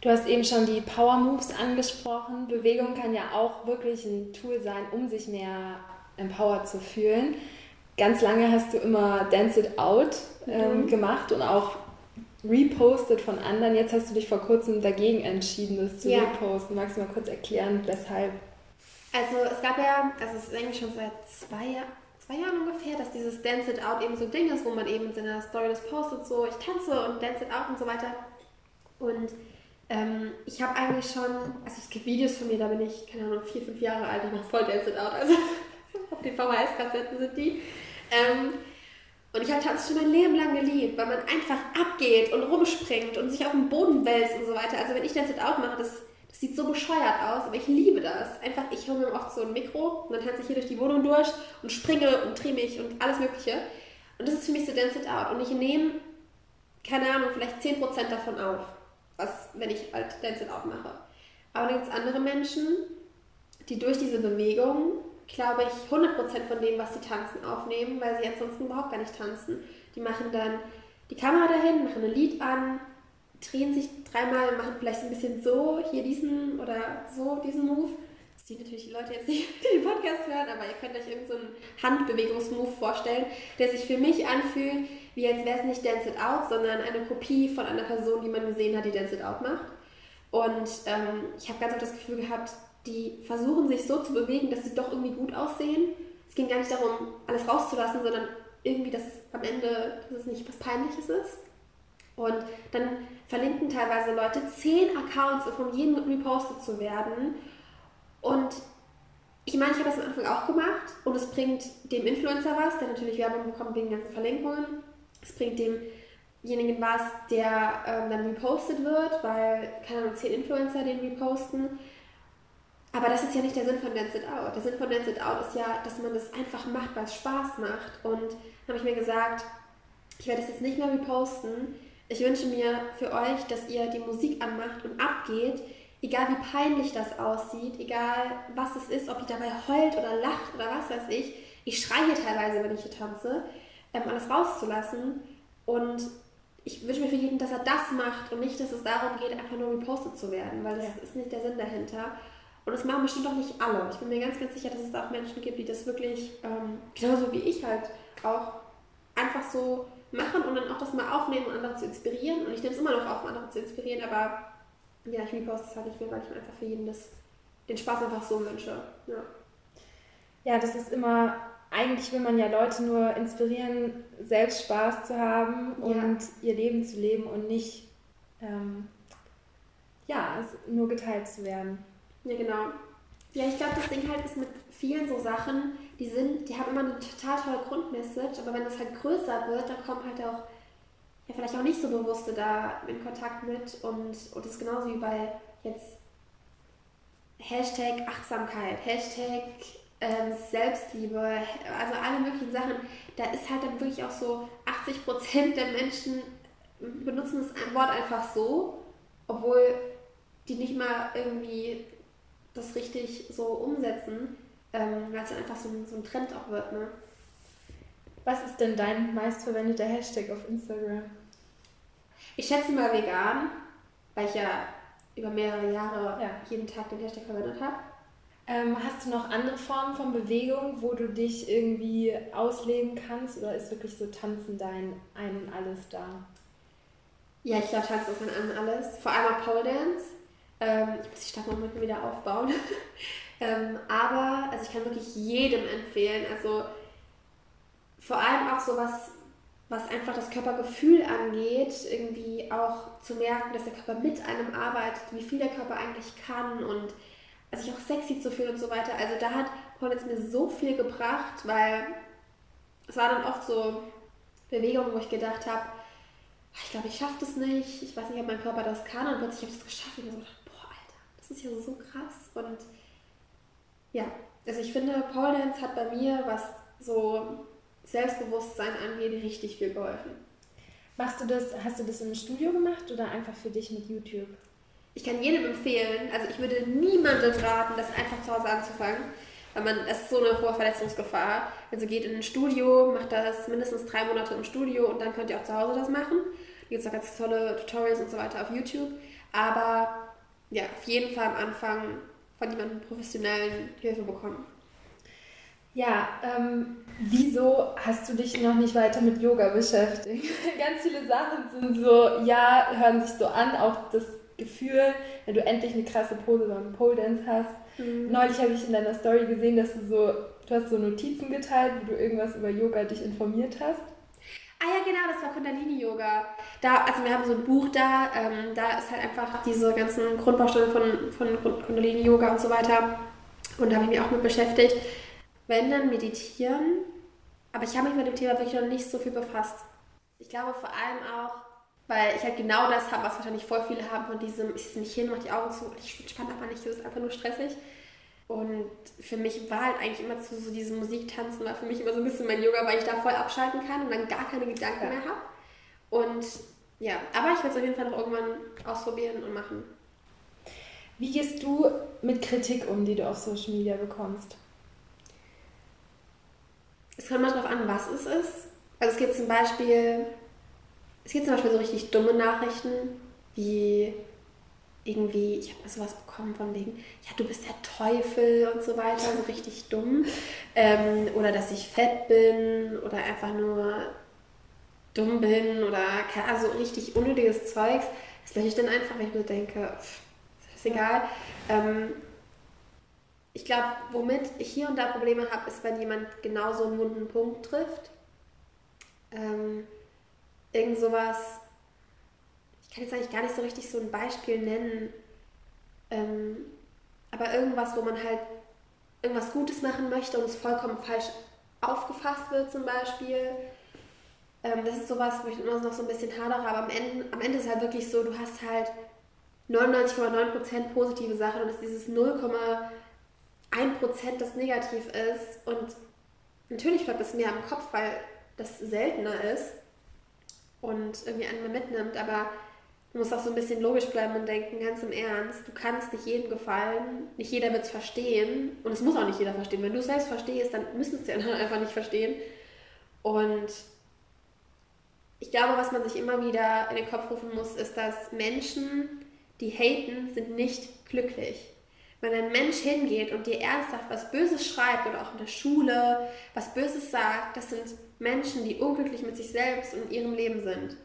Du hast eben schon die Power Moves angesprochen. Bewegung kann ja auch wirklich ein Tool sein, um sich mehr empowered zu fühlen. Ganz lange hast du immer Dance It Out ähm, mhm. gemacht und auch repostet von anderen. Jetzt hast du dich vor kurzem dagegen entschieden, das zu ja. reposten. Magst du mal kurz erklären, weshalb? Also es gab ja, also es ist eigentlich schon seit zwei, Jahr, zwei Jahren ungefähr, dass dieses Dance It Out eben so ein Ding ist, wo man eben in seiner Story das postet, so ich tanze und Dance It Out und so weiter. Und ähm, ich habe eigentlich schon, also es gibt Videos von mir, da bin ich, keine Ahnung, vier, fünf Jahre alt, ich mache voll Dance It Out. Also auf den VHS-Kassetten sind die. Ähm, und ich habe Tanzen schon mein Leben lang geliebt, weil man einfach abgeht und rumspringt und sich auf den Boden wälzt und so weiter. Also wenn ich Dance It Out mache, das, das sieht so bescheuert aus, aber ich liebe das. Einfach, ich hole mir oft so ein Mikro und dann tanze ich hier durch die Wohnung durch und springe und drehe mich und alles mögliche. Und das ist für mich so Dance It Out. Und ich nehme, keine Ahnung, vielleicht 10% davon auf, was, wenn ich halt Dance It Out mache. Aber dann gibt es andere Menschen, die durch diese Bewegung glaube ich, 100% von dem, was sie tanzen, aufnehmen, weil sie ansonsten überhaupt gar nicht tanzen. Die machen dann die Kamera dahin, machen ein Lied an, drehen sich dreimal, machen vielleicht ein bisschen so, hier diesen oder so diesen Move. Das sehen natürlich die Leute jetzt nicht, die den Podcast hören, aber ihr könnt euch irgendeinen so Handbewegungsmove vorstellen, der sich für mich anfühlt, wie als wäre es nicht Dance It Out, sondern eine Kopie von einer Person, die man gesehen hat, die Dance It Out macht. Und ähm, ich habe ganz oft das Gefühl gehabt, die versuchen sich so zu bewegen, dass sie doch irgendwie gut aussehen. Es ging gar nicht darum, alles rauszulassen, sondern irgendwie, dass am Ende dass es nicht was Peinliches ist. Und dann verlinken teilweise Leute zehn Accounts, von jedem repostet zu werden. Und ich meine, ich habe das am Anfang auch gemacht und es bringt dem Influencer was, der natürlich Werbung bekommt wegen ganzen Verlinkungen. Es bringt demjenigen was, der ähm, dann repostet wird, weil, keine Ahnung, zehn Influencer den reposten. Aber das ist ja nicht der Sinn von Dance It Out. Der Sinn von Dance It Out ist ja, dass man das einfach macht, weil es Spaß macht. Und habe ich mir gesagt, ich werde das jetzt nicht mehr reposten. Ich wünsche mir für euch, dass ihr die Musik anmacht und abgeht, egal wie peinlich das aussieht, egal was es ist, ob ihr dabei heult oder lacht oder was weiß ich. Ich schreie teilweise, wenn ich hier tanze, ähm, alles rauszulassen. Und ich wünsche mir für jeden, dass er das macht und nicht, dass es darum geht, einfach nur repostet zu werden, weil das ja. ist nicht der Sinn dahinter. Und das machen bestimmt auch nicht alle. Ich bin mir ganz, ganz sicher, dass es da auch Menschen gibt, die das wirklich, ähm, genauso wie ich halt, auch einfach so machen und dann auch das mal aufnehmen und andere zu inspirieren. Und ich nehme es immer noch auf, um andere zu inspirieren, aber ja, ich reposte es halt nicht mehr, weil ich mir einfach für jeden das, den Spaß einfach so wünsche. Ja. ja, das ist immer, eigentlich will man ja Leute nur inspirieren, selbst Spaß zu haben und ja. ihr Leben zu leben und nicht ähm, ja, nur geteilt zu werden. Ja, genau. Ja, ich glaube, das Ding halt ist mit vielen so Sachen, die sind, die haben immer eine total tolle Grundmessage, aber wenn das halt größer wird, dann kommen halt auch ja, vielleicht auch nicht so Bewusste da in Kontakt mit und, und das ist genauso wie bei jetzt Hashtag Achtsamkeit, Hashtag ähm, Selbstliebe, also alle möglichen Sachen. Da ist halt dann wirklich auch so 80% der Menschen benutzen das Wort einfach so, obwohl die nicht mal irgendwie das richtig so umsetzen, ähm, weil es dann einfach so ein, so ein Trend auch wird. Ne? Was ist denn dein meistverwendeter Hashtag auf Instagram? Ich schätze mal vegan, weil ich ja über mehrere Jahre ja. jeden Tag den Hashtag verwendet habe. Ähm, hast du noch andere Formen von Bewegung, wo du dich irgendwie ausleben kannst oder ist wirklich so Tanzen dein Ein und Alles da? Ja, ich glaube, Tanzen ist mein Ein und Alles. Vor allem auch Pole Dance. Ähm, ich muss die Stadtmomente wieder aufbauen. ähm, aber also ich kann wirklich jedem empfehlen. Also vor allem auch so was, einfach das Körpergefühl angeht, irgendwie auch zu merken, dass der Körper mit einem arbeitet, wie viel der Körper eigentlich kann und sich auch sexy zu fühlen und so weiter. Also da hat Paul jetzt mir so viel gebracht, weil es war dann oft so Bewegungen, wo ich gedacht habe, ich glaube, ich schaffe das nicht, ich weiß nicht, ob mein Körper das kann und plötzlich habe ich es geschafft ich so das ist ja so krass und ja, also ich finde, Paul Dance hat bei mir, was so Selbstbewusstsein angeht, richtig viel geholfen. Machst du das, hast du das im Studio gemacht oder einfach für dich mit YouTube? Ich kann jedem empfehlen, also ich würde niemandem raten, das einfach zu Hause anzufangen, weil man, es ist so eine hohe Verletzungsgefahr. Also geht in ein Studio, macht das mindestens drei Monate im Studio und dann könnt ihr auch zu Hause das machen. Da gibt es auch ganz tolle Tutorials und so weiter auf YouTube. Aber ja, auf jeden Fall am Anfang von jemandem professionellen Hilfe bekommen. Ja, ähm, wieso hast du dich noch nicht weiter mit Yoga beschäftigt? Ganz viele Sachen sind so, ja, hören sich so an, auch das Gefühl, wenn du endlich eine krasse Pose beim Pole Dance hast. Mhm. Neulich habe ich in deiner Story gesehen, dass du so, du hast so Notizen geteilt, wo du irgendwas über Yoga dich informiert hast. Ah ja, genau, das war Kundalini Yoga. Da, also wir haben so ein Buch da, ähm, da ist halt einfach diese ganzen Grundbausteine von, von Kundalini Yoga und so weiter. Und da habe ich mich auch mit beschäftigt wenn dann meditieren. Aber ich habe mich mit dem Thema wirklich noch nicht so viel befasst. Ich glaube vor allem auch, weil ich halt genau das habe, was wahrscheinlich voll viele haben von diesem, ich sitze nicht hin, mache die Augen zu, ich entspanne aber nicht, das ist einfach nur stressig. Und für mich war halt eigentlich immer zu so diesem Musiktanzen, war für mich immer so ein bisschen mein Yoga, weil ich da voll abschalten kann und dann gar keine Gedanken ja. mehr habe. Und ja, aber ich werde es auf jeden Fall noch irgendwann ausprobieren und machen. Wie gehst du mit Kritik um, die du auf Social Media bekommst? es kommt mal darauf an, was es ist. Also es gibt zum Beispiel, es gibt zum Beispiel so richtig dumme Nachrichten, wie irgendwie, ich habe sowas bekommen von wegen, ja, du bist der Teufel und so weiter, so richtig dumm. Ähm, oder dass ich fett bin oder einfach nur dumm bin oder also richtig unnötiges Zeugs. Das lösche ich dann einfach, wenn ich mir denke, pff, ist egal. Ähm, ich glaube, womit ich hier und da Probleme habe, ist, wenn jemand genau so einen wunden Punkt trifft. Ähm, irgend sowas, kann jetzt eigentlich gar nicht so richtig so ein Beispiel nennen, ähm, aber irgendwas, wo man halt irgendwas Gutes machen möchte und es vollkommen falsch aufgefasst wird zum Beispiel. Ähm, das ist sowas, wo ich immer noch so ein bisschen hadere, aber am Ende, am Ende ist halt wirklich so, du hast halt 99,9% positive Sachen und es ist dieses 0, ein Prozent, das negativ ist. Und natürlich bleibt es mir am Kopf, weil das seltener ist und irgendwie einen mitnimmt, aber du musst auch so ein bisschen logisch bleiben und denken, ganz im Ernst, du kannst nicht jedem gefallen, nicht jeder wird es verstehen und es muss auch nicht jeder verstehen. Wenn du es selbst verstehst, dann müssen es die anderen einfach nicht verstehen. Und ich glaube, was man sich immer wieder in den Kopf rufen muss, ist, dass Menschen, die haten, sind nicht glücklich. Wenn ein Mensch hingeht und dir ernsthaft was Böses schreibt oder auch in der Schule was Böses sagt, das sind Menschen, die unglücklich mit sich selbst und ihrem Leben sind.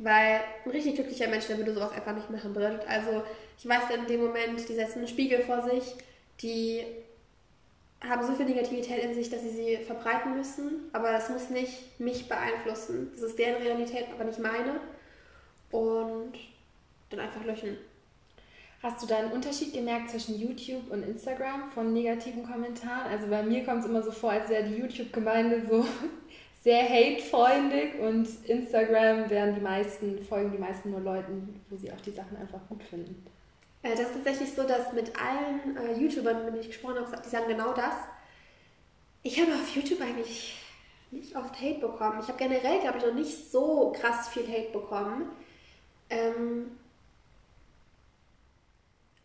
Weil ein richtig glücklicher Mensch, der würde sowas einfach nicht machen. Bedeutet also, ich weiß in dem Moment, die setzen einen Spiegel vor sich, die haben so viel Negativität in sich, dass sie sie verbreiten müssen, aber das muss nicht mich beeinflussen. Das ist deren Realität, aber nicht meine. Und dann einfach löschen. Hast du da einen Unterschied gemerkt zwischen YouTube und Instagram von negativen Kommentaren? Also bei mir kommt es immer so vor, als wäre die YouTube-Gemeinde so sehr hate-freundlich und Instagram werden die meisten, folgen die meisten nur Leuten, wo sie auch die Sachen einfach gut finden. Äh, das ist tatsächlich so, dass mit allen äh, YouTubern, mit denen ich gesprochen habe, die sagen genau das. Ich habe auf YouTube eigentlich nicht oft Hate bekommen. Ich habe generell, glaube ich, noch nicht so krass viel Hate bekommen. Ähm,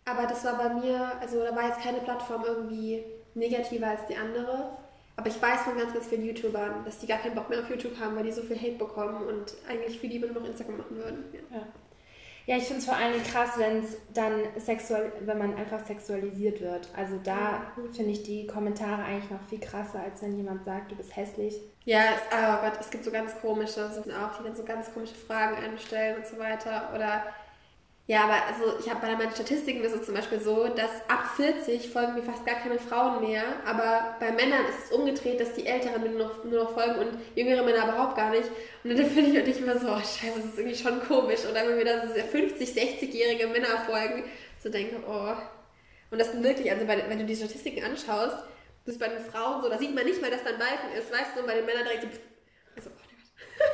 aber das war bei mir, also da war jetzt keine Plattform irgendwie negativer als die andere. Aber ich weiß von ganz, ganz vielen YouTubern, dass die gar keinen Bock mehr auf YouTube haben, weil die so viel Hate bekommen und eigentlich viel lieber nur noch Instagram machen würden. Ja, ja. ja ich finde es vor allem krass, wenn es dann sexual, wenn man einfach sexualisiert wird. Also da mhm. finde ich die Kommentare eigentlich noch viel krasser, als wenn jemand sagt, du bist hässlich. Ja, es, oh Gott, es gibt so ganz komische, so auch, die dann so ganz komische Fragen einstellen und so weiter. Oder ja, aber also ich habe bei meinen Statistiken ist es zum Beispiel so, dass ab 40 folgen mir fast gar keine Frauen mehr, aber bei Männern ist es umgedreht, dass die Älteren nur noch, nur noch folgen und jüngere Männer überhaupt gar nicht. Und dann finde ich natürlich immer so, oh scheiße, das ist irgendwie schon komisch. Oder wenn mir da so 50, 60-jährige Männer folgen, so denke, oh. Und das sind wirklich, also bei, wenn du die Statistiken anschaust, das ist bei den Frauen so, da sieht man nicht mal, dass da ein Balken ist, weißt du, und bei den Männern direkt so, also, oh,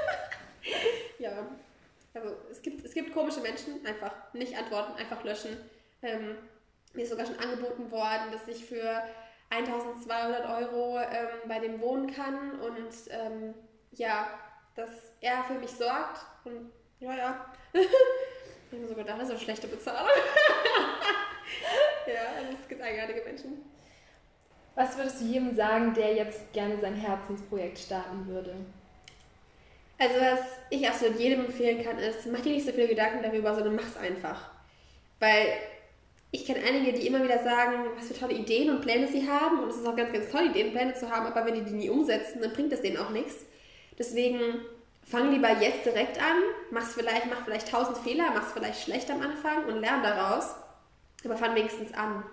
ja. Also es gibt, es gibt komische Menschen, einfach nicht antworten, einfach löschen. Ähm, mir ist sogar schon angeboten worden, dass ich für 1200 Euro ähm, bei dem wohnen kann und ähm, ja, dass er für mich sorgt. Und ja, ja. ich habe sogar da so schlechte Bezahlung. ja, also es gibt eigenartige Menschen. Was würdest du jedem sagen, der jetzt gerne sein Herzensprojekt starten würde? Also was ich absolut jedem empfehlen kann, ist, mach dir nicht so viele Gedanken darüber, sondern mach's einfach. Weil ich kenne einige, die immer wieder sagen, was für tolle Ideen und Pläne sie haben. Und es ist auch ganz, ganz toll, Ideen und Pläne zu haben, aber wenn die die nie umsetzen, dann bringt das denen auch nichts. Deswegen fang lieber jetzt direkt an, mach's vielleicht, mach vielleicht tausend Fehler, mach's vielleicht schlecht am Anfang und lern daraus. Aber fang wenigstens an.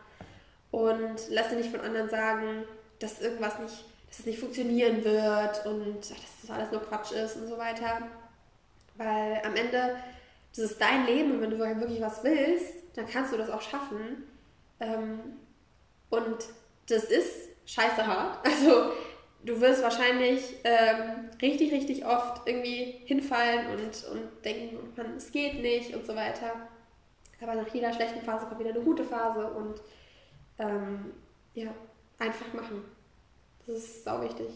Und lass dir nicht von anderen sagen, dass irgendwas nicht dass es nicht funktionieren wird und dass das alles nur Quatsch ist und so weiter. Weil am Ende, das ist dein Leben und wenn du wirklich was willst, dann kannst du das auch schaffen. Ähm, und das ist scheiße hart. Also du wirst wahrscheinlich ähm, richtig, richtig oft irgendwie hinfallen und, und denken, man, es geht nicht und so weiter. Aber nach jeder schlechten Phase kommt wieder eine gute Phase und ähm, ja, einfach machen. Das ist sau wichtig.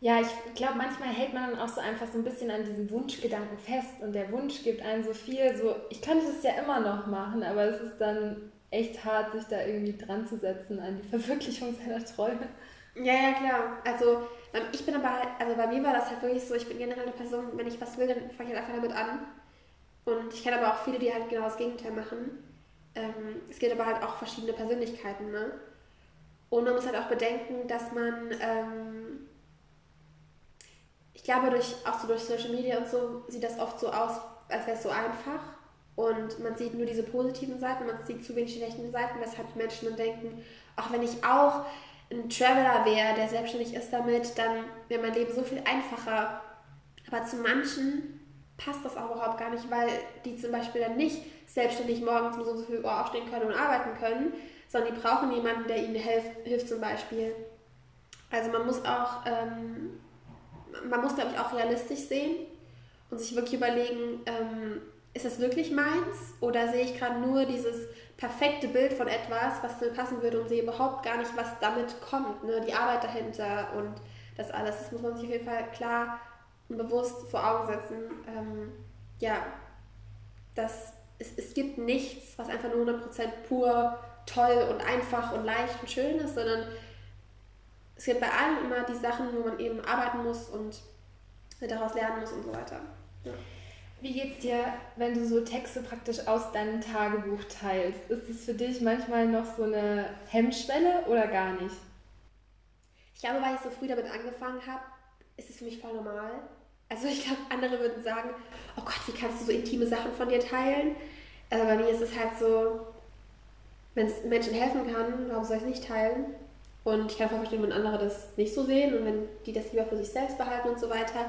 Ja, ich glaube, manchmal hält man dann auch so einfach so ein bisschen an diesem Wunschgedanken fest und der Wunsch gibt einem so viel, so, ich könnte das ja immer noch machen, aber es ist dann echt hart, sich da irgendwie dran zu setzen an die Verwirklichung seiner Träume. Ja, ja, klar. Also, ähm, ich bin aber, also bei mir war das halt wirklich so, ich bin generell eine Person, wenn ich was will, dann fange ich halt einfach damit an. Und ich kenne aber auch viele, die halt genau das Gegenteil machen. Ähm, es gibt aber halt auch verschiedene Persönlichkeiten, ne? Und man muss halt auch bedenken, dass man, ähm, ich glaube, durch, auch so durch Social Media und so sieht das oft so aus, als wäre es so einfach. Und man sieht nur diese positiven Seiten, man sieht zu wenig schlechten Seiten, weshalb die Menschen dann denken, auch wenn ich auch ein Traveler wäre, der selbstständig ist damit, dann wäre mein Leben so viel einfacher. Aber zu manchen passt das auch überhaupt gar nicht, weil die zum Beispiel dann nicht selbstständig morgens um so, so viel Uhr aufstehen können und arbeiten können, sondern die brauchen jemanden, der ihnen hilft, hilft zum Beispiel. Also man muss auch, ähm, man muss glaube ich auch realistisch sehen und sich wirklich überlegen, ähm, ist das wirklich meins oder sehe ich gerade nur dieses perfekte Bild von etwas, was mir passen würde und sehe überhaupt gar nicht, was damit kommt, ne? die Arbeit dahinter und das alles. Das muss man sich auf jeden Fall klar und bewusst vor Augen setzen. Ähm, ja, das, es, es gibt nichts, was einfach nur 100% pur toll und einfach und leicht und schön ist, sondern es gibt bei allen immer die Sachen, wo man eben arbeiten muss und daraus lernen muss und so weiter. Ja. Wie geht's dir, wenn du so Texte praktisch aus deinem Tagebuch teilst? Ist es für dich manchmal noch so eine Hemmschwelle oder gar nicht? Ich glaube, weil ich so früh damit angefangen habe, ist es für mich voll normal. Also ich glaube, andere würden sagen, oh Gott, wie kannst du so intime Sachen von dir teilen? Aber bei mir ist es halt so, wenn es Menschen helfen kann, warum soll ich es nicht teilen? Und ich kann verstehen, wenn andere das nicht so sehen und wenn die das lieber für sich selbst behalten und so weiter.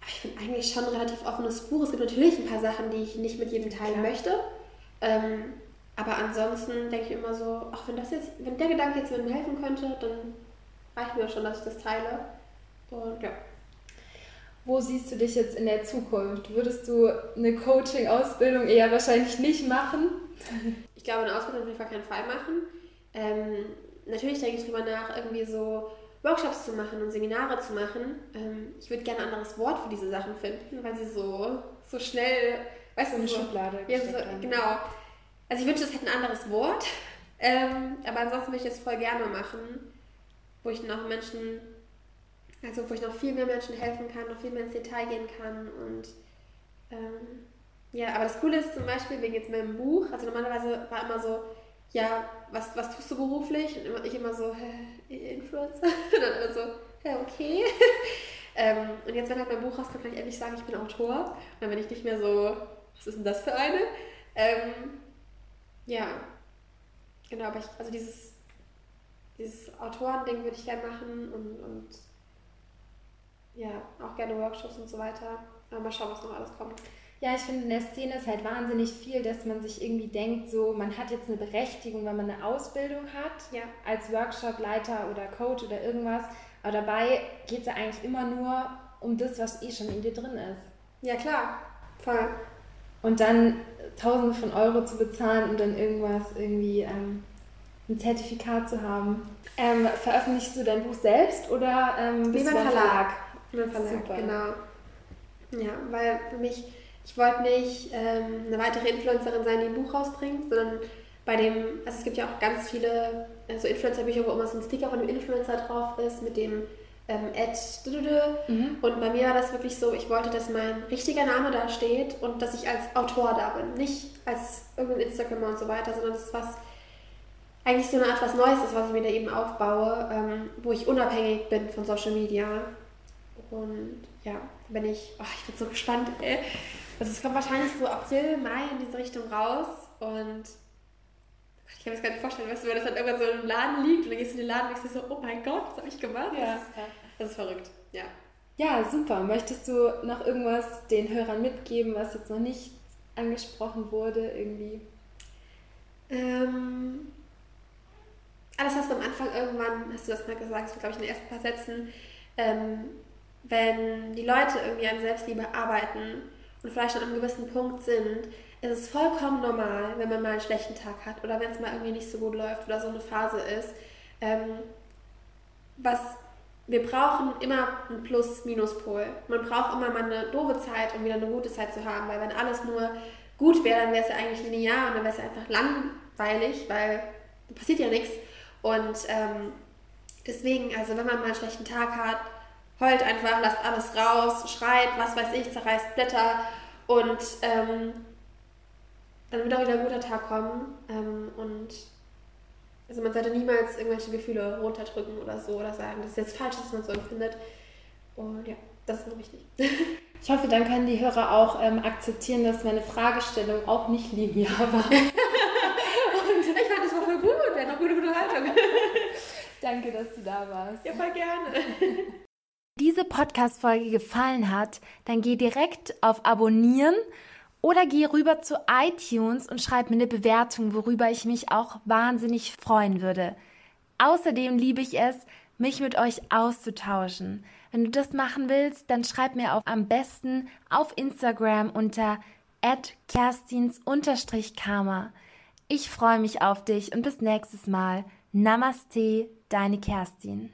Aber ich bin eigentlich schon ein relativ offenes Buch. Es gibt natürlich ein paar Sachen, die ich nicht mit jedem teilen Klar. möchte. Ähm, aber ansonsten denke ich immer so, ach, wenn das jetzt, wenn der Gedanke jetzt mir helfen könnte, dann reicht mir schon, dass ich das teile. Und ja. Wo siehst du dich jetzt in der Zukunft? Würdest du eine Coaching-Ausbildung eher wahrscheinlich nicht machen? Ich glaube, eine Ausbildung auf jeden Fall keinen Fall machen. Ähm, natürlich denke ich drüber nach, irgendwie so Workshops zu machen und Seminare zu machen. Ähm, ich würde gerne ein anderes Wort für diese Sachen finden, weil sie so, so schnell, weißt du, so, Schublade ja, so, genau. Also ich wünschte, es hätte ein anderes Wort. Ähm, aber ansonsten würde ich das voll gerne machen, wo ich noch Menschen, also wo ich noch viel mehr Menschen helfen kann, noch viel mehr ins Detail gehen kann und ähm, ja, aber das Coole ist zum Beispiel wegen jetzt meinem Buch, also normalerweise war immer so, ja, was, was tust du beruflich? Und ich immer so, hä, Influencer? Und dann immer so, hä, okay. ähm, und jetzt, wenn halt mein Buch rauskommt, kann ich endlich sagen, ich bin Autor. Und dann bin ich nicht mehr so, was ist denn das für eine? Ähm, ja, genau, aber ich, also dieses, dieses Autorending würde ich gerne machen und, und ja, auch gerne Workshops und so weiter. Aber mal schauen, was noch alles kommt. Ja, ich finde, in der Szene ist halt wahnsinnig viel, dass man sich irgendwie denkt, so, man hat jetzt eine Berechtigung, wenn man eine Ausbildung hat, Ja. als Workshopleiter oder Coach oder irgendwas. Aber dabei geht es ja eigentlich immer nur um das, was eh schon in dir drin ist. Ja, klar. Voll. Und dann Tausende von Euro zu bezahlen, um dann irgendwas, irgendwie ähm, ein Zertifikat zu haben. Ähm, veröffentlichst du dein Buch selbst oder ähm, bist Nee, du beim Verlag. Verlag? Verlag, Super. genau. Ja, weil für mich, ich wollte nicht ähm, eine weitere Influencerin sein, die ein Buch rausbringt, sondern bei dem, also es gibt ja auch ganz viele äh, so Influencer-Bücher, wo immer so ein Sticker von einem Influencer drauf ist, mit dem ähm, Ad. Mhm. Und bei mir war das wirklich so, ich wollte, dass mein richtiger Name da steht und dass ich als Autor da bin. Nicht als irgendein Instagramer und so weiter, sondern das ist was, eigentlich so eine Art was Neues ist, was ich mir da eben aufbaue, ähm, wo ich unabhängig bin von Social Media. Und ja, bin ich, oh, ich bin so gespannt, ey. Also es kommt wahrscheinlich so April, Mai in diese Richtung raus und ich kann mir das gar nicht vorstellen, weißt du, wenn das dann irgendwann so im Laden liegt und dann gehst du in den Laden und denkst dir so, oh mein Gott, was habe ich gemacht? Ja. Das, ist, das ist verrückt, ja. Ja, super. Möchtest du noch irgendwas den Hörern mitgeben, was jetzt noch nicht angesprochen wurde, irgendwie? Ähm, alles hast du am Anfang irgendwann, hast du das mal gesagt, so glaube ich in den ersten paar Sätzen, ähm, wenn die Leute irgendwie an Selbstliebe arbeiten und vielleicht an einem gewissen Punkt sind, ist es vollkommen normal, wenn man mal einen schlechten Tag hat oder wenn es mal irgendwie nicht so gut läuft oder so eine Phase ist. Ähm, was wir brauchen immer einen Plus-Minus-Pol. Man braucht immer mal eine doofe Zeit, um wieder eine gute Zeit zu haben, weil wenn alles nur gut wäre, dann wäre es ja eigentlich linear und dann wäre es ja einfach langweilig, weil da passiert ja nichts. Und ähm, deswegen, also wenn man mal einen schlechten Tag hat, heult einfach, lasst alles raus, schreit, was weiß ich, zerreißt Blätter und ähm, dann wird auch wieder ein guter Tag kommen. Ähm, und also man sollte niemals irgendwelche Gefühle runterdrücken oder so oder sagen, das ist jetzt falsch, dass man so empfindet. Und ja, das ist nur wichtig. Ich hoffe, dann können die Hörer auch ähm, akzeptieren, dass meine Fragestellung auch nicht linear war. ich fand, das war voll gut, wir hatten auch gute Unterhaltung. Danke, dass du da warst. Ja, voll gerne. diese Podcast-Folge gefallen hat, dann geh direkt auf Abonnieren oder geh rüber zu iTunes und schreib mir eine Bewertung, worüber ich mich auch wahnsinnig freuen würde. Außerdem liebe ich es, mich mit euch auszutauschen. Wenn du das machen willst, dann schreib mir auch am besten auf Instagram unter kerstins-karma. Ich freue mich auf dich und bis nächstes Mal. Namaste, deine Kerstin.